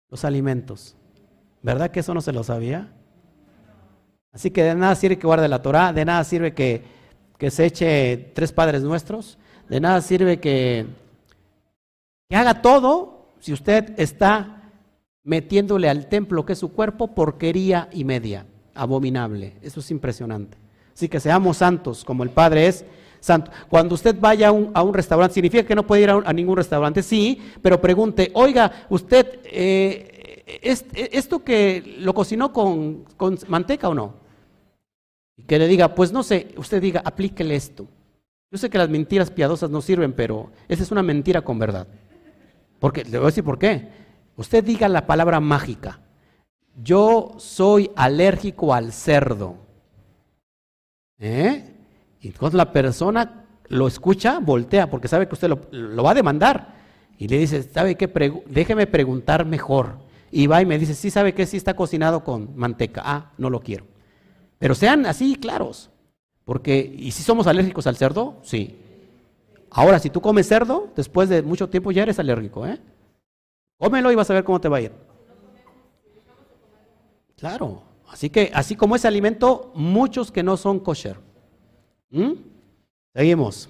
Los alimentos. ¿Verdad que eso no se lo sabía? Así que de nada sirve que guarde la Torah, de nada sirve que, que se eche tres padres nuestros, de nada sirve que, que haga todo si usted está metiéndole al templo que es su cuerpo porquería y media, abominable. Eso es impresionante. Así que seamos santos como el Padre es santo. Cuando usted vaya a un, restaurante, ¿significa que no puede ir a, ningún restaurante? Sí, pero pregunte, oiga, usted, eh, ¿esto que lo cocinó con, manteca o no? Y que le diga, pues no sé, usted diga, aplíquele esto. Yo sé que las mentiras piadosas no sirven, pero esa es una mentira con verdad. Porque, le voy a decir por qué. Usted diga la palabra mágica. Yo soy alérgico al cerdo. ¿Eh? Y cuando la persona lo escucha, voltea, porque sabe que usted lo, va a demandar. Y le dice, ¿sabe qué? déjeme preguntar mejor. Y va y me dice, sí, ¿sabe qué? Sí está cocinado con manteca. Ah, no lo quiero. Pero sean así claros. Porque, ¿y si somos alérgicos al cerdo? Sí. Ahora, si tú comes cerdo, después de mucho tiempo ya eres alérgico, ¿eh? Cómelo y vas a ver cómo te va a ir. Claro. Así que, así como ese alimento, muchos que no son kosher. ¿Mm? Seguimos.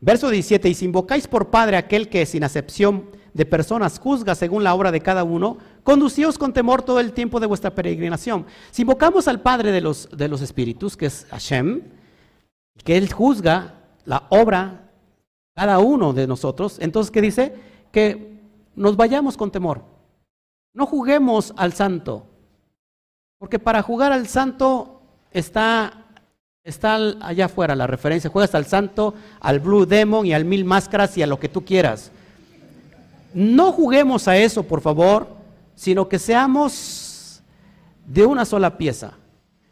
Verso 17, y si invocáis por Padre aquel que sin acepción de personas juzga según la obra de cada uno, conducíos con temor todo el tiempo de vuestra peregrinación. Si invocamos al Padre de los, de los espíritus, que es Hashem, que Él juzga la obra cada uno de nosotros, entonces, ¿qué dice? Que nos vayamos con temor. No juguemos al santo, porque para jugar al santo está Está allá afuera la referencia. Juegas al santo, al Blue Demon y al Mil Máscaras y a lo que tú quieras. No juguemos a eso, por favor, sino que seamos de una sola pieza.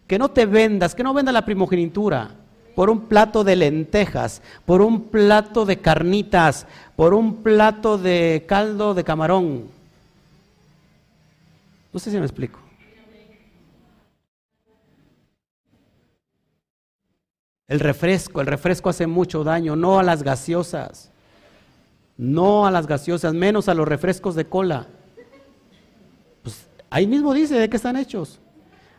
Que no te vendas, que no venda la primogenitura por un plato de lentejas, por un plato de carnitas, por un plato de caldo de camarón. No sé si me explico. El refresco, el refresco hace mucho daño, no a las gaseosas, no a las gaseosas, menos a los refrescos de cola. Pues ahí mismo dice de qué están hechos.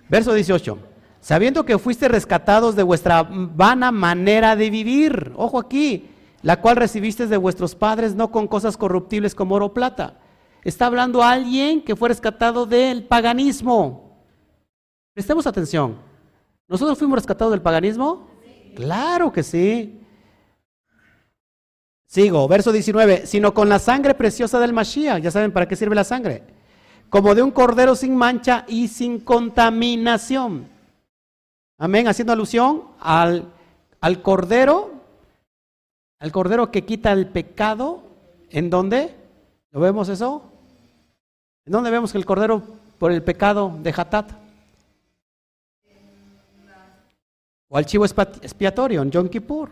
Verso 18. Sabiendo que fuiste rescatados de vuestra vana manera de vivir, ojo aquí, la cual recibiste de vuestros padres, no con cosas corruptibles como oro o plata. Está hablando alguien que fue rescatado del paganismo. Prestemos atención. ¿Nosotros fuimos rescatados del paganismo? Claro que sí. Sigo, verso 19, sino con la sangre preciosa del Mashiach. Ya saben para qué sirve la sangre. Como de un cordero sin mancha y sin contaminación. Amén, haciendo alusión al, al cordero al cordero que quita el pecado, ¿en dónde? ¿Lo vemos eso? ¿En dónde vemos que el cordero por el pecado de Hatat? O al chivo expiatorio en Yom Kippur.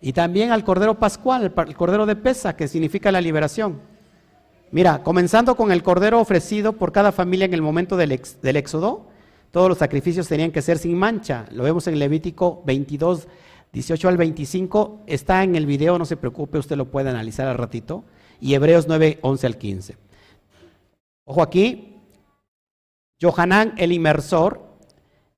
Y también al cordero pascual, el cordero de pesa, que significa la liberación. Mira, comenzando con el cordero ofrecido por cada familia en el momento del, del éxodo, todos los sacrificios tenían que ser sin mancha. Lo vemos en Levítico 22, 18 al 25 está en el video, no se preocupe, usted lo puede analizar al ratito. Y Hebreos 9, 11 al 15. Ojo aquí, Johanán el inmersor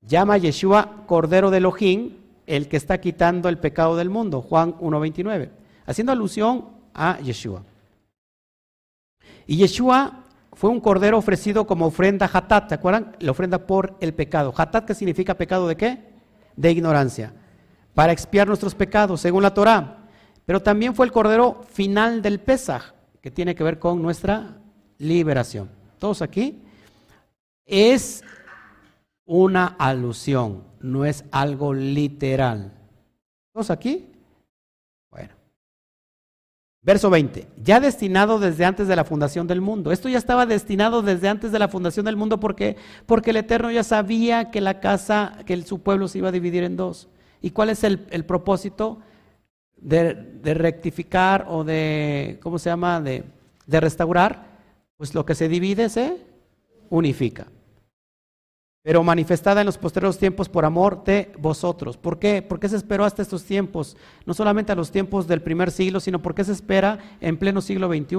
llama a Yeshua Cordero de Elohim, el que está quitando el pecado del mundo, Juan 1.29, haciendo alusión a Yeshua. Y Yeshua fue un cordero ofrecido como ofrenda hatat, ¿te acuerdan? La ofrenda por el pecado. Hatat, ¿qué significa pecado de qué? De ignorancia para expiar nuestros pecados, según la Torá. Pero también fue el cordero final del Pesaj, que tiene que ver con nuestra liberación. Todos aquí. Es una alusión, no es algo literal. ¿Todos aquí? Bueno. Verso 20. Ya destinado desde antes de la fundación del mundo. Esto ya estaba destinado desde antes de la fundación del mundo porque porque el Eterno ya sabía que la casa, que su pueblo se iba a dividir en dos. ¿Y cuál es el, propósito? De, rectificar o de, ¿cómo se llama? De, de restaurar. Pues lo que se divide se unifica pero manifestada en los posteriores tiempos por amor de vosotros. ¿Por qué? ¿Por qué se esperó hasta estos tiempos? No solamente a los tiempos del primer siglo, sino porque se espera en pleno siglo XXI.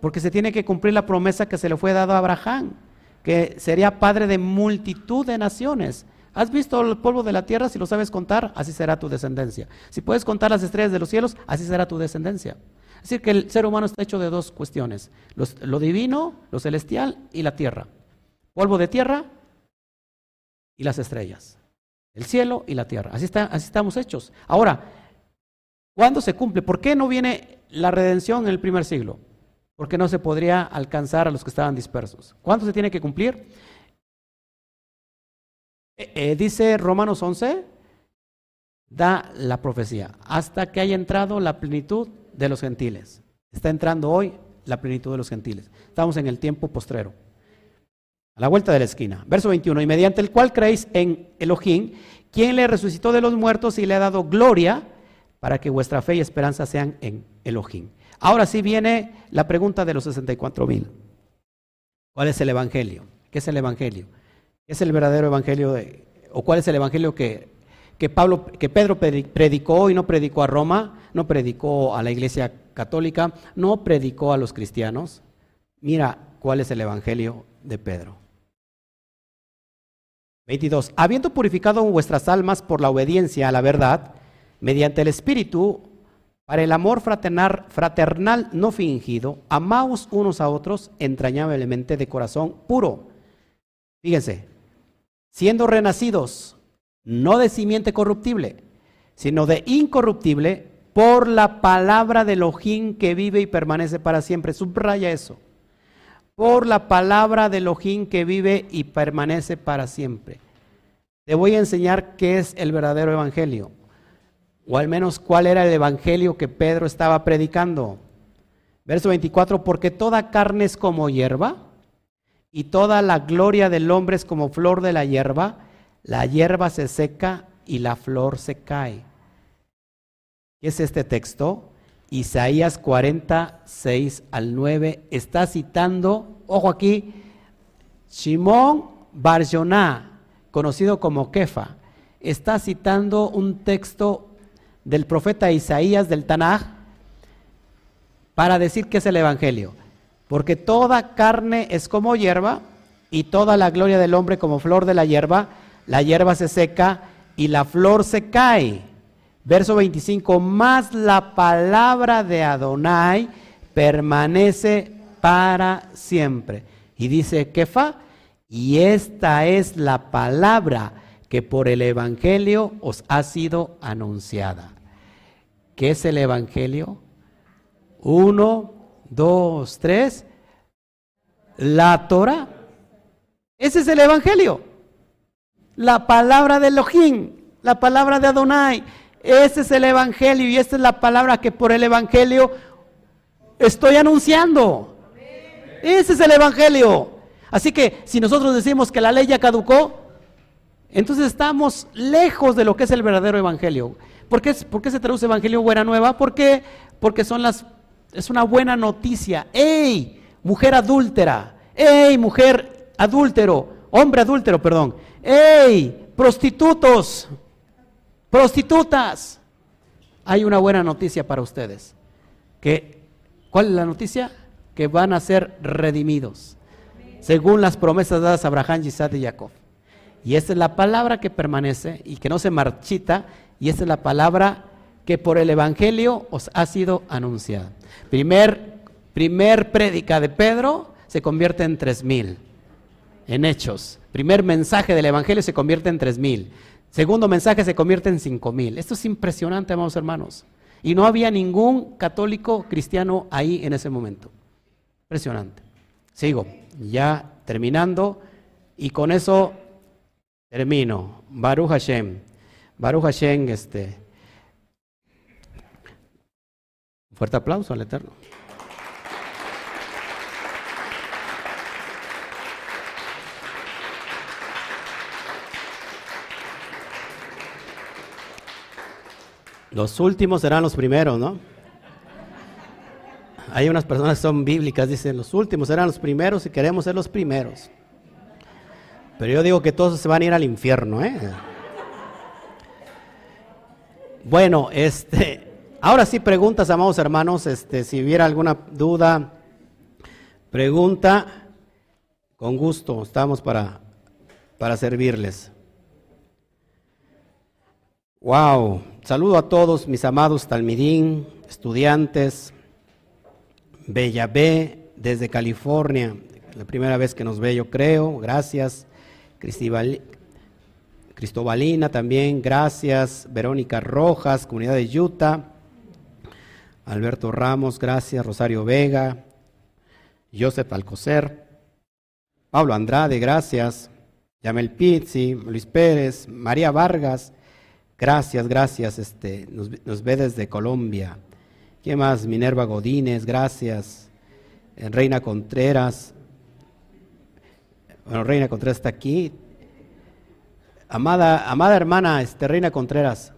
Porque se tiene que cumplir la promesa que se le fue dada a Abraham, que sería padre de multitud de naciones. ¿Has visto el polvo de la tierra? Si lo sabes contar, así será tu descendencia. Si puedes contar las estrellas de los cielos, así será tu descendencia. Es decir, que el ser humano está hecho de dos cuestiones, lo divino, lo celestial y la tierra. Polvo de tierra y las estrellas. El cielo y la tierra. Así, está, así estamos hechos. Ahora, ¿cuándo se cumple? ¿Por qué no viene la redención en el primer siglo? Porque no se podría alcanzar a los que estaban dispersos. ¿Cuándo se tiene que cumplir? Eh, eh, dice Romanos 11, da la profecía, hasta que haya entrado la plenitud de los gentiles. Está entrando hoy la plenitud de los gentiles. Estamos en el tiempo postrero. A la vuelta de la esquina. Verso 21. Y mediante el cual creéis en Elohim, quien le resucitó de los muertos y le ha dado gloria para que vuestra fe y esperanza sean en Elohim. Ahora sí viene la pregunta de los 64 mil. ¿Cuál es el Evangelio? ¿Qué es el Evangelio? es el verdadero evangelio de, o cuál es el evangelio que, que, Pablo, que Pedro predicó y no predicó a Roma, no predicó a la iglesia católica, no predicó a los cristianos. Mira cuál es el evangelio de Pedro. 22. Habiendo purificado vuestras almas por la obediencia a la verdad, mediante el Espíritu, para el amor fraternal, no fingido, amaos unos a otros entrañablemente de corazón puro. Fíjense, siendo renacidos, no de simiente corruptible, sino de incorruptible, por la palabra de Elohim que vive y permanece para siempre. Subraya eso. Por la palabra de Elohim que vive y permanece para siempre. Te voy a enseñar qué es el verdadero evangelio, o al menos cuál era el evangelio que Pedro estaba predicando. Verso 24, porque toda carne es como hierba y toda la gloria del hombre es como flor de la hierba, la hierba se seca y la flor se cae. ¿Qué es este texto? Isaías 46 al 9 está citando, ojo aquí, Shimon Barjoná, conocido como Kefa, está citando un texto del profeta Isaías del Tanaj para decir que es el Evangelio. Porque toda carne es como hierba y toda la gloria del hombre como flor de la hierba. La hierba se seca y la flor se cae. Verso 25, más la palabra de Adonai permanece para siempre. Y dice Kefa, y esta es la palabra que por el Evangelio os ha sido anunciada. ¿Qué es el Evangelio? Uno, dos, tres. La Torah. Ese es el Evangelio. La palabra de Elohim, la palabra de Adonai. Ese es el Evangelio y esta es la palabra que por el Evangelio estoy anunciando. Ese es el Evangelio. Así que si nosotros decimos que la ley ya caducó, entonces estamos lejos de lo que es el verdadero Evangelio. ¿Por qué, se traduce Evangelio Buena Nueva? ¿Por qué? Porque son las, es una buena noticia. ¡Ey! Mujer adúltera. ¡Ey! Mujer adúltero. Hombre adúltero, perdón. ¡Ey! Prostitutos. Prostitutas. Hay una buena noticia para ustedes. ¿Cuál es la noticia? Que van a ser redimidos. Según las promesas dadas a Abraham, Isaac y Jacob. Y esta es la palabra que permanece y que no se marchita. Y esta es la palabra que por el Evangelio os ha sido anunciada. Primer, primer prédica de Pedro se convierte en tres mil. En hechos. Primer mensaje del Evangelio se convierte en tres mil. Segundo mensaje se convierte en cinco mil. Esto es impresionante, amados hermanos. Y no había ningún católico cristiano ahí en ese momento. Impresionante. Sigo, ya terminando. Y con eso Termino. Baruch Hashem. Baruch Hashem, este. Fuerte aplauso al Eterno. Los últimos serán los primeros, ¿no? Hay unas personas que son bíblicas, dicen, los últimos serán los primeros y queremos ser los primeros. Pero yo digo que todos se van a ir al infierno, ¿eh? Bueno, este, ahora sí preguntas, amados hermanos, este, si hubiera alguna duda, pregunta, con gusto, estamos para, para servirles. Wow, saludo a todos mis amados talmidín, estudiantes, Bella B desde California, la primera vez que nos ve yo creo, gracias. Cristobalina también, gracias. Verónica Rojas, Comunidad de Utah. Alberto Ramos, gracias. Rosario Vega. Joseph Alcocer. Pablo Andrade, gracias. Yamel Pizzi, Luis Pérez, María Vargas, gracias, gracias. Este, nos, ve desde Colombia. ¿Quién más? Minerva Godínez, gracias. Reina Contreras, bueno, Reina Contreras está aquí. Amada, amada hermana este, Reina Contreras,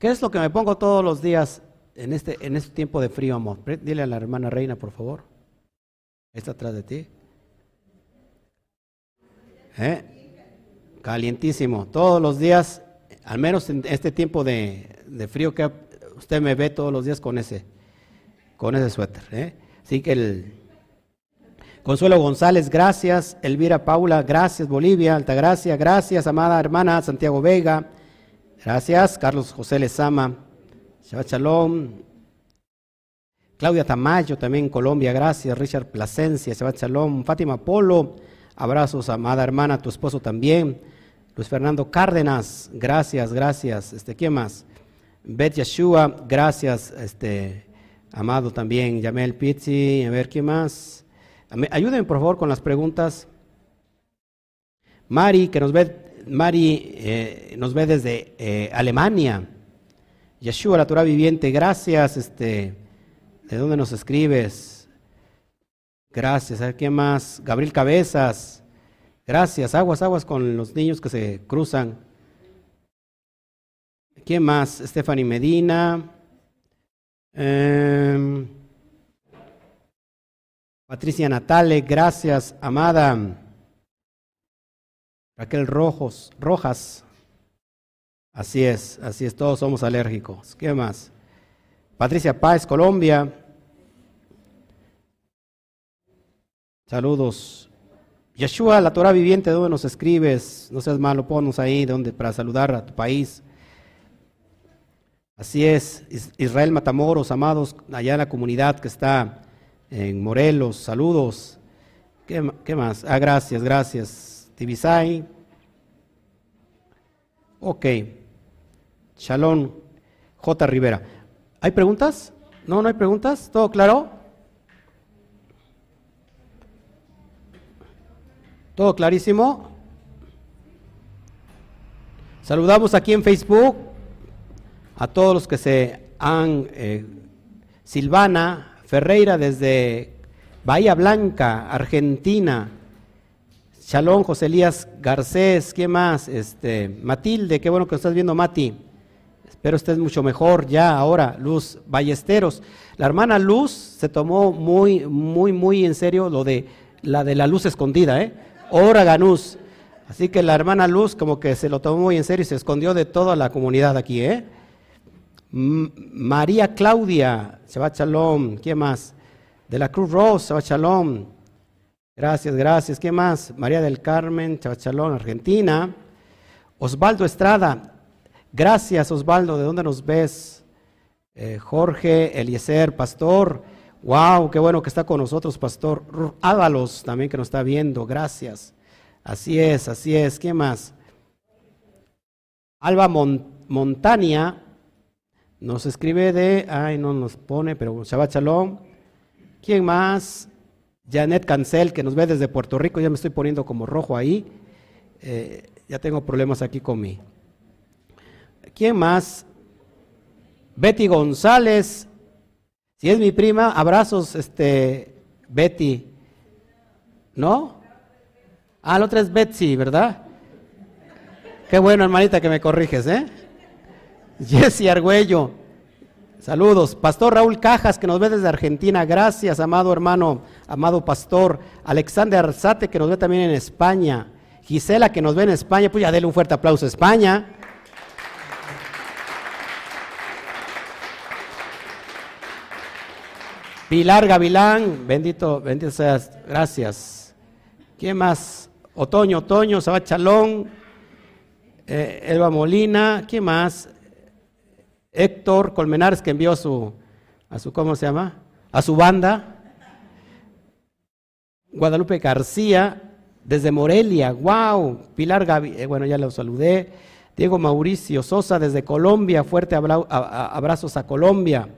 ¿qué es lo que me pongo todos los días en este, en este tiempo de frío, amor? Dile a la hermana Reina, por favor. Está atrás de ti. ¿Eh? Calientísimo. Todos los días, al menos en este tiempo de, de, frío que usted me ve todos los días con ese, con ese suéter. ¿eh? Así que el, Consuelo González, gracias. Elvira Paula, gracias. Bolivia, Altagracia, gracias. Amada hermana Santiago Vega, gracias. Carlos José Lezama, Shabbat Shalom. Claudia Tamayo, también Colombia, gracias. Richard Plasencia, Shabbat Shalom. Fátima Polo, abrazos, amada hermana, tu esposo también. Luis Fernando Cárdenas, gracias, gracias. Este, ¿Quién más? Bet Yeshua, gracias. Este, amado también. Yamel Pizzi, a ver, ¿quién más? Ayúdenme por favor con las preguntas. Mari, que nos ve, Mari eh, nos ve desde eh, Alemania. Yeshua, la Torah viviente, gracias. Este, ¿De dónde nos escribes? Gracias. ¿A quién más? Gabriel Cabezas. Gracias. Aguas, aguas con los niños que se cruzan. ¿Quién más? Stephanie Medina. Eh, Patricia Natale, gracias, amada. Raquel Rojos, Rojas. Así es, así es, todos somos alérgicos. ¿Qué más? Patricia Páez, Colombia. Saludos. Yeshua, la Torah viviente, ¿dónde nos escribes? No seas malo, ponnos ahí donde, para saludar a tu país. Así es, Israel Matamoros, amados, allá en la comunidad que está en Morelos, saludos. ¿Qué, más? Ah, gracias, gracias. Tibisay. Ok. Shalom. J. Rivera. ¿Hay preguntas? No, no hay preguntas. ¿Todo claro? ¿Todo clarísimo? Saludamos aquí en Facebook a todos los que se han... Eh, Silvana Ferreira desde Bahía Blanca, Argentina. Shalom, José Elías Garcés, ¿qué más? Este, Matilde, qué bueno que estás viendo, Mati. Espero estés mucho mejor ya ahora, Luz Ballesteros. La hermana Luz se tomó muy, muy, muy en serio lo de la de la luz escondida, ¿eh? Ora Ganús. Así que la hermana Luz como que se lo tomó muy en serio y se escondió de toda la comunidad aquí, ¿eh? María Claudia, Shabbat Shalom, ¿qué más? De la Cruz Rosa, Shabbat. Gracias, gracias. ¿Qué más? María del Carmen, Shabbat Argentina. Osvaldo Estrada, gracias Osvaldo, ¿de dónde nos ves? Eh, Jorge, Eliezer, Pastor. Wow, qué bueno que está con nosotros, Pastor. Ábalos también que nos está viendo, gracias. Así es, así es. ¿Qué más? Alba Montania, nos escribe de, ay, no nos pone, pero Shabbat Shalom. ¿Quién más? Janet Cancel, que nos ve desde Puerto Rico, ya me estoy poniendo como rojo ahí. Eh, ya tengo problemas aquí con mí. ¿Quién más? Betty González. Si es mi prima, abrazos, este, Betty. ¿No? Ah, la otra es Betsy, ¿verdad? Qué bueno, hermanita, que me corriges, ¿eh? Jesse Argüello, saludos. Pastor Raúl Cajas, que nos ve desde Argentina, gracias, amado hermano, amado pastor. Alexander Arzate, que nos ve también en España. Gisela, que nos ve en España, pues ya déle un fuerte aplauso a España. Pilar Gavilán, bendito, bendito seas, gracias. ¿Quién más? Otoño, Otoño, Sabachalón, eh, Elba Molina, ¿quién más? Héctor Colmenares que envió a su, a su, ¿cómo se llama? A su banda. Guadalupe García, desde Morelia, wow. Pilar Gavi, eh, bueno, ya lo saludé. Diego Mauricio Sosa, desde Colombia, fuerte abrazos a Colombia.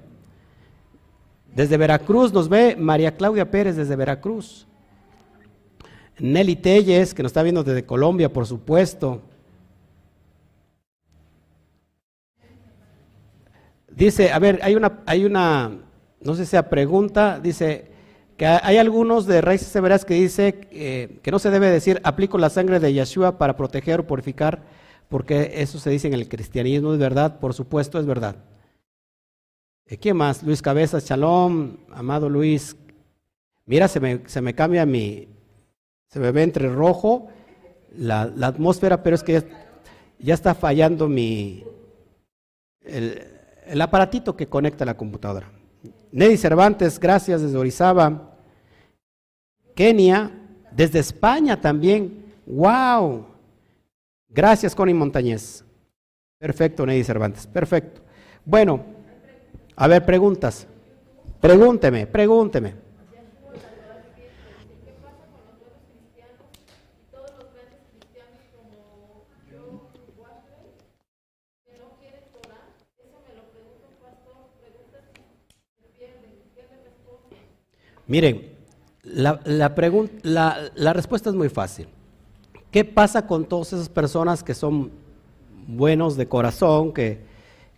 Desde Veracruz nos ve María Claudia Pérez desde Veracruz. Nelly Telles, que nos está viendo desde Colombia, por supuesto. Dice, a ver, hay una, hay una, no sé si sea pregunta, dice que hay algunos de raíces severas que dice eh, que no se debe decir aplico la sangre de Yeshua para proteger o purificar, porque eso se dice en el cristianismo, es verdad, por supuesto es verdad. Eh, ¿Quién más? Luis Cabezas, Shalom, amado Luis. Mira, se me, se me cambia mi, se me ve entre rojo la, la atmósfera, pero es que ya, está fallando mi, el, el aparatito que conecta la computadora. Neddy Cervantes, gracias desde Orizaba. Kenia, desde España también. ¡Wow! Gracias, Connie Montañez. Perfecto, Neddy Cervantes. Perfecto. Bueno, a ver, preguntas. Pregúnteme, pregúnteme. Miren, la, la, respuesta es muy fácil. ¿Qué pasa con todas esas personas que son buenos de corazón, que,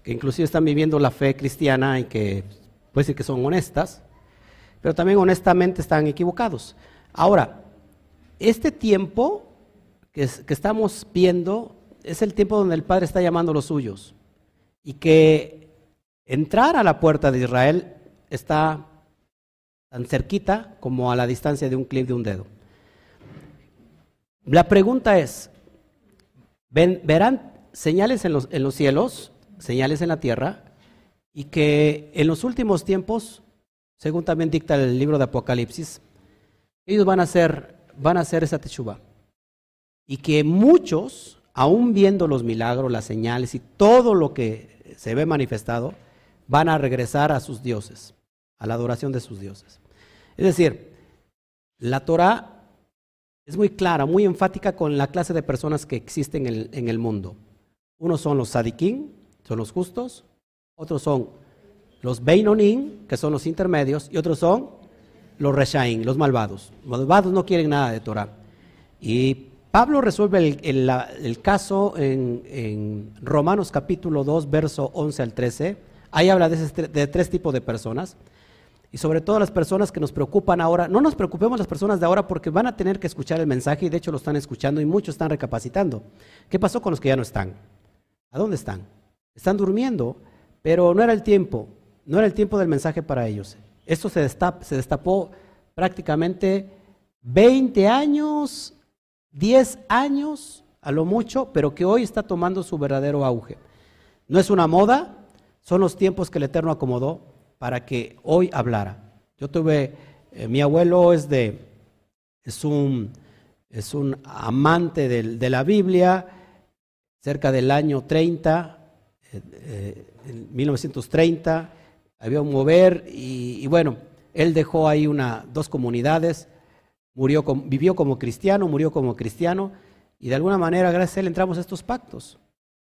que inclusive están viviendo la fe cristiana y que puede decir que son honestas, pero también honestamente están equivocados? Ahora, este tiempo que, que estamos viendo es el tiempo donde el Padre está llamando a los suyos y que entrar a la puerta de Israel está tan cerquita como a la distancia de un clip de un dedo. La pregunta es, verán señales en los, en los cielos, señales en la tierra, y que en los últimos tiempos, según también dicta el libro de Apocalipsis, ellos van a hacer, van a hacer esa teshuva. Y que muchos, aún viendo los milagros, las señales y todo lo que se ve manifestado, van a regresar a sus dioses, a la adoración de sus dioses. Es decir, la Torah es muy clara, muy enfática con la clase de personas que existen en el, mundo. Unos son los sadiquín, son los justos, otros son los beinonim, que son los intermedios, y otros son los reshaim, los malvados. Los malvados no quieren nada de Torah. Y Pablo resuelve el, caso en, Romanos capítulo 2, verso 11 al 13. Ahí habla de, de tres tipos de personas y sobre todo las personas que nos preocupan ahora. No nos preocupemos las personas de ahora porque van a tener que escuchar el mensaje y de hecho lo están escuchando y muchos están recapacitando. ¿Qué pasó con los que ya no están? ¿A dónde están? Están durmiendo, pero no era el tiempo, no era el tiempo del mensaje para ellos. Esto se, destapó prácticamente 20 años, 10 años a lo mucho, pero que hoy está tomando su verdadero auge. No es una moda, son los tiempos que el Eterno acomodó para que hoy hablara. Yo tuve, eh, mi abuelo es de, es un, es un amante de, la Biblia, cerca del año 30, eh, eh, en 1930, había un mover y, bueno, él dejó ahí una, dos comunidades, murió vivió como cristiano, murió como cristiano y de alguna manera gracias a él entramos a estos pactos,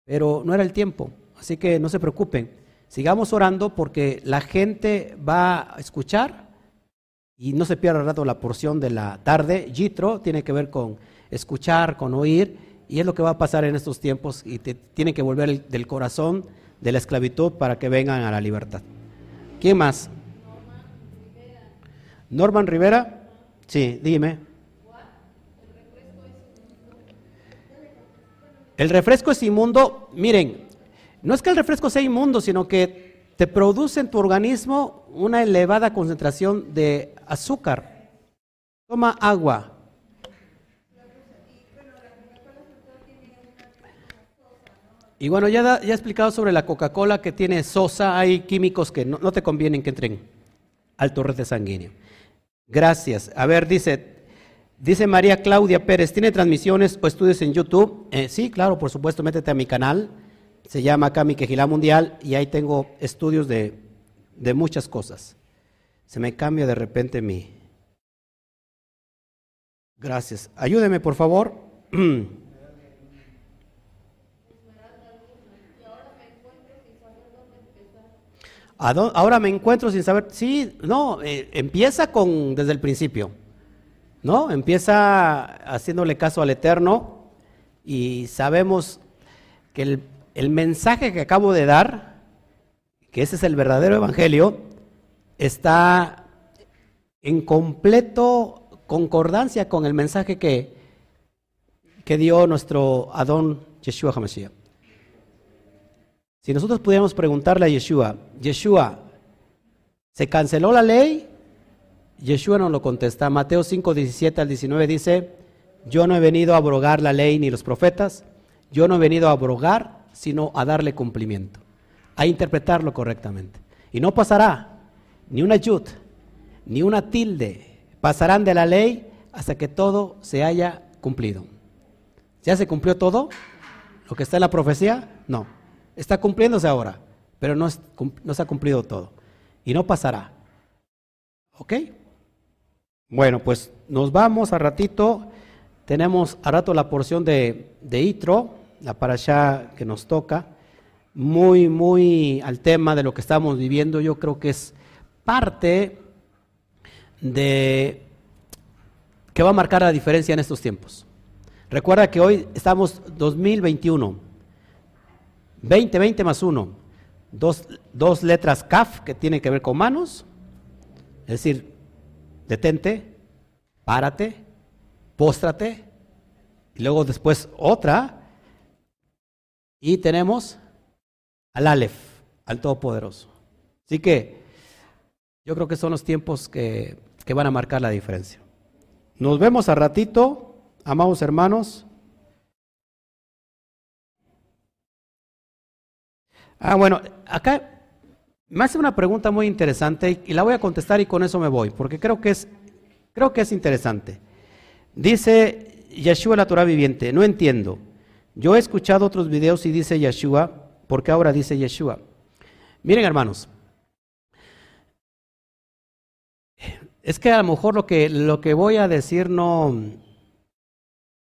pero no era el tiempo, así que no se preocupen. Sigamos orando porque la gente va a escuchar y no se pierda rato la porción de la tarde. Yitro tiene que ver con escuchar, con oír, y es lo que va a pasar en estos tiempos y te, tiene que volver del corazón de la esclavitud para que vengan a la libertad. ¿Quién más? Norman Rivera. Sí, dime. El refresco es inmundo. Miren, no es que el refresco sea inmundo, sino que te produce en tu organismo una elevada concentración de azúcar. Toma agua. Y bueno, ya, ya he explicado sobre la Coca-Cola que tiene sosa, hay químicos que no, te convienen que entren al torrente sanguíneo. Gracias. A ver, dice, dice María Claudia Pérez, ¿tiene transmisiones o estudios en YouTube? Eh, sí, claro, por supuesto, métete a mi canal se llama acá mi quejilá mundial y ahí tengo estudios de, de muchas cosas. Se me cambia de repente mi... Gracias. Ayúdeme, por favor. Ahora me encuentro sin saber. Sí, no, eh, empieza con desde el principio. ¿No? Empieza haciéndole caso al Eterno y sabemos que el mensaje que acabo de dar, que ese es el verdadero evangelio, está en completo concordancia con el mensaje que, que dio nuestro Adón Yeshua HaMashiach. Si nosotros pudiéramos preguntarle a Yeshua, Yeshua, ¿se canceló la ley? Yeshua nos lo contesta. Mateo 5, 17 al 19 dice, yo no he venido a abrogar la ley ni los profetas, yo no he venido a abrogar, sino a darle cumplimiento, a interpretarlo correctamente. Y no pasará ni una yud, ni una tilde, pasarán de la ley hasta que todo se haya cumplido. ¿Ya se cumplió todo? ¿Lo que está en la profecía? No. Está cumpliéndose ahora, pero no, no se ha cumplido todo. Y no pasará. ¿Ok? Bueno, pues nos vamos a ratito. Tenemos a rato la porción de, de Itro la parasha que nos toca, muy, muy al tema de lo que estamos viviendo. Yo creo que es parte de que va a marcar la diferencia en estos tiempos. Recuerda que hoy estamos 2021, 20, 20 más 1, dos, dos letras CAF que tienen que ver con manos, es decir, detente, párate, póstrate, y luego después otra y tenemos al Aleph, al Todopoderoso. Así que yo creo que son los tiempos que, que van a marcar la diferencia. Nos vemos a ratito, amados hermanos. Ah, bueno, acá me hace una pregunta muy interesante y la voy a contestar y con eso me voy, porque creo que es, creo que es interesante. Dice Yeshua la Torah viviente, no entiendo. Yo he escuchado otros videos y dice Yeshua, ¿por qué ahora dice Yeshua? Miren hermanos, es que a lo mejor lo que, lo que voy a decir no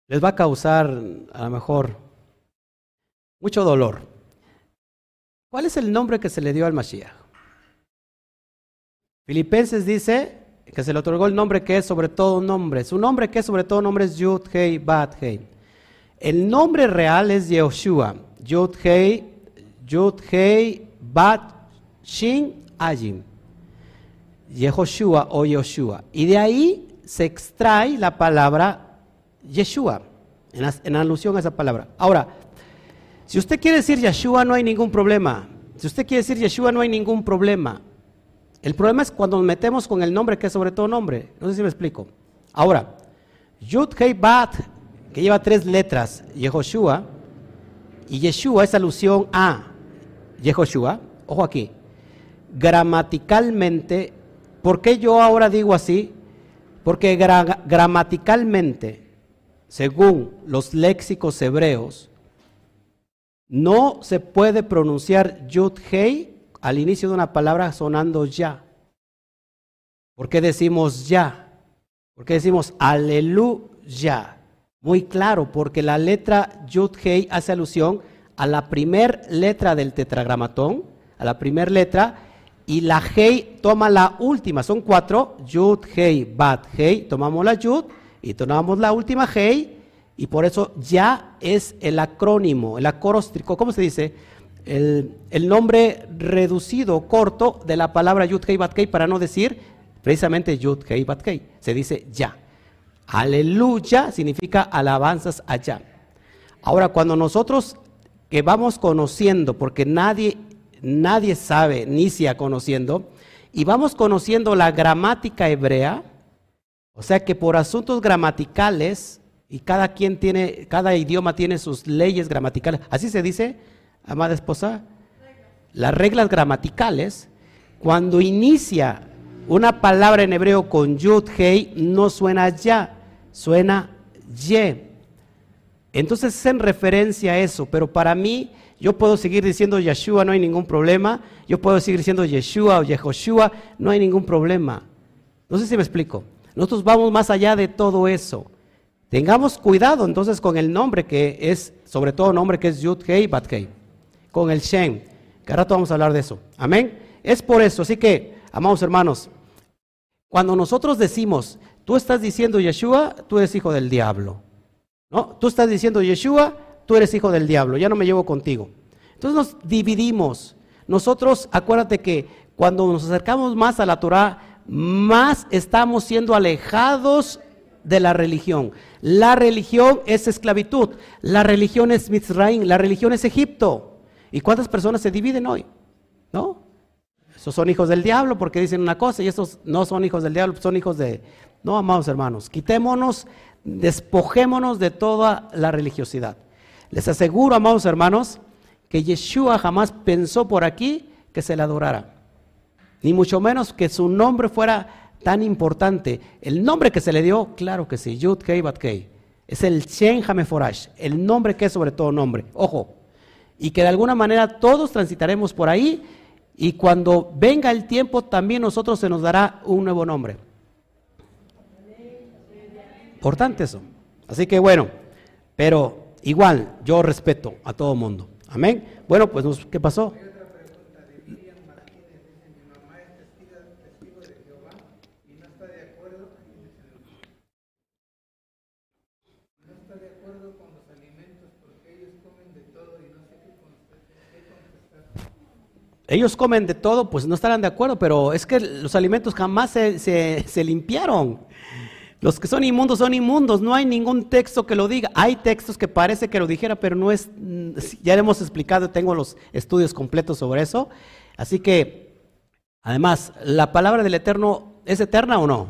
les va a causar a lo mejor mucho dolor. ¿Cuál es el nombre que se le dio al Mashiach? Filipenses dice que se le otorgó el nombre que es sobre todo nombre. Su nombre que es sobre todo nombre es Yud Hei Bat Hei. El nombre real es Yehoshua. Yud Hei, Yud Hei Bat Shin Ajim. Yehoshua o Yoshua. Y de ahí se extrae la palabra Yeshua, en alusión a esa palabra. Ahora, si usted quiere decir Yeshua, no hay ningún problema. Si usted quiere decir Yeshua, no hay ningún problema. El problema es cuando nos metemos con el nombre que es sobre todo nombre. No sé si me explico. Ahora, Yud Hei Bat, que lleva tres letras, Yehoshua, y Yeshua es alusión a Yehoshua. Ojo aquí. Gramaticalmente, ¿por qué yo ahora digo así? Porque gramaticalmente, según los léxicos hebreos, no se puede pronunciar Yud Hei al inicio de una palabra sonando ya. ¿Por qué decimos ya? ¿Por qué decimos aleluya? Muy claro, porque la letra Yud Hei hace alusión a la primer letra del tetragramatón, a la primera letra, y la Hei toma la última, son cuatro, Yud Hei Bat Hei, tomamos la Yud y tomamos la última Hei y por eso ya es el acrónimo, el acróstico, ¿cómo se dice? El, nombre reducido, corto de la palabra Yud Hei Bat Kei para no decir precisamente Yud Hei Bat Kei. Se dice ya. Aleluya significa alabanzas allá. Ahora, cuando nosotros que vamos conociendo, porque nadie, nadie sabe, ha conociendo, y vamos conociendo la gramática hebrea, o sea que por asuntos gramaticales, y cada quien tiene, cada idioma tiene sus leyes gramaticales. Así se dice, amada esposa. Las reglas gramaticales, cuando inicia una palabra en hebreo con yud, hei, no suena ya, suena ye. Entonces es en referencia a eso, pero para mí yo puedo seguir diciendo Yeshua, no hay ningún problema. Yo puedo seguir diciendo Yeshua o Yehoshua, no hay ningún problema. No sé si me explico. Nosotros vamos más allá de todo eso. Tengamos cuidado entonces con el nombre que es, sobre todo nombre que es Yud Hei Bat Hei, con el Shem, que ahora vamos a hablar de eso. Amén. Es por eso, así que, amados hermanos, cuando nosotros decimos, tú estás diciendo Yeshua, tú eres hijo del diablo. ¿No? Tú estás diciendo Yeshua, tú eres hijo del diablo, ya no me llevo contigo. Entonces nos dividimos. Nosotros, acuérdate que cuando nos acercamos más a la Torah, más estamos siendo alejados de la religión. La religión es esclavitud, la religión es Mizraim, la religión es Egipto. ¿Y cuántas personas se dividen hoy? ¿No? Esos son hijos del diablo porque dicen una cosa y estos no son hijos del diablo, son hijos de... No, amados hermanos, quitémonos, despojémonos de toda la religiosidad. Les aseguro, amados hermanos, que Yeshua jamás pensó por aquí que se le adorara. Ni mucho menos que su nombre fuera tan importante. El nombre que se le dio, claro que sí, Yud Kei Bat Kei. Es el Shen Hameforash, el nombre que es sobre todo nombre. Ojo, y que de alguna manera todos transitaremos por ahí y cuando venga el tiempo también nosotros se nos dará un nuevo nombre. Importante eso. Así que bueno, pero igual yo respeto a todo mundo. Amén. Bueno, pues ¿qué pasó? Ellos comen de todo, pues no estarán de acuerdo, pero es que los alimentos jamás se, limpiaron. Los que son inmundos son inmundos, no hay ningún texto que lo diga. Hay textos que parece que lo dijera, pero no es, ya hemos explicado, tengo los estudios completos sobre eso. Así que, además, ¿la palabra del Eterno es eterna o no?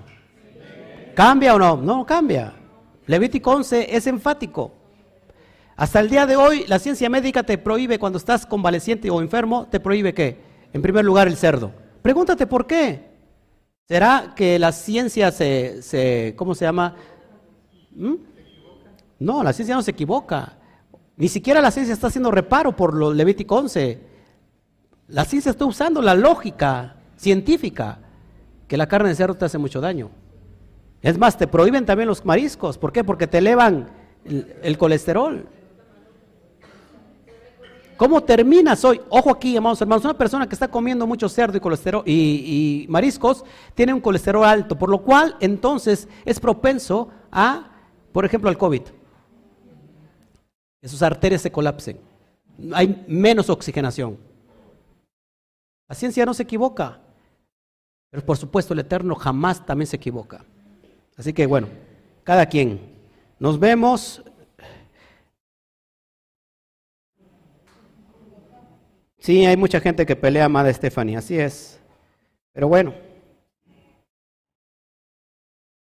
¿Cambia o no? No cambia. Levítico 11 es enfático. Hasta el día de hoy, la ciencia médica te prohíbe, cuando estás convaleciente o enfermo, te prohíbe qué? En primer lugar, el cerdo. Pregúntate por qué. ¿Será que la ciencia se, se ¿cómo se llama? ¿Mm? No, la ciencia no se equivoca. Ni siquiera la ciencia está haciendo reparo por lo Levítico 11. La ciencia está usando la lógica científica que la carne de cerdo te hace mucho daño. Es más, te prohíben también los mariscos. ¿Por qué? Porque te elevan el colesterol. ¿Cómo terminas hoy? Ojo aquí, amados hermanos, una persona que está comiendo mucho cerdo y colesterol y, mariscos tiene un colesterol alto, por lo cual entonces es propenso a, por ejemplo, al COVID. Que sus arterias se colapsen. Hay menos oxigenación. La ciencia no se equivoca, pero por supuesto el Eterno jamás también se equivoca. Así que bueno, cada quien. Nos vemos Sí, hay mucha gente que pelea más de Stephanie, así es. Pero bueno,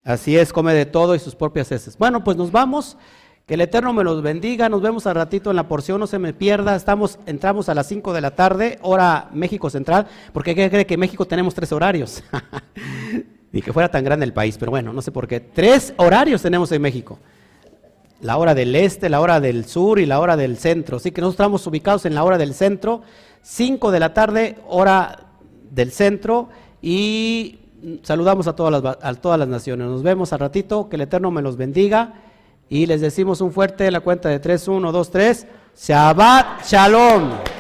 así es, come de todo y sus propias heces. Bueno, pues nos vamos. Que el Eterno me los bendiga. Nos vemos al ratito en la porción, no se me pierda. Estamos, entramos a las 5 de la tarde, hora México Central, porque ¿qué cree que en México tenemos tres horarios? Ni que fuera tan grande el país, pero bueno, no sé por qué. Tres horarios tenemos en México la hora del este, la hora del sur y la hora del centro. Así que nosotros estamos ubicados en la hora del centro, 5 de la tarde, hora del centro, y saludamos a todas las, a todas las naciones. Nos vemos al ratito, que el Eterno me los bendiga, y les decimos un fuerte la cuenta de 3, 1, 2, 3, Shabbat Shalom.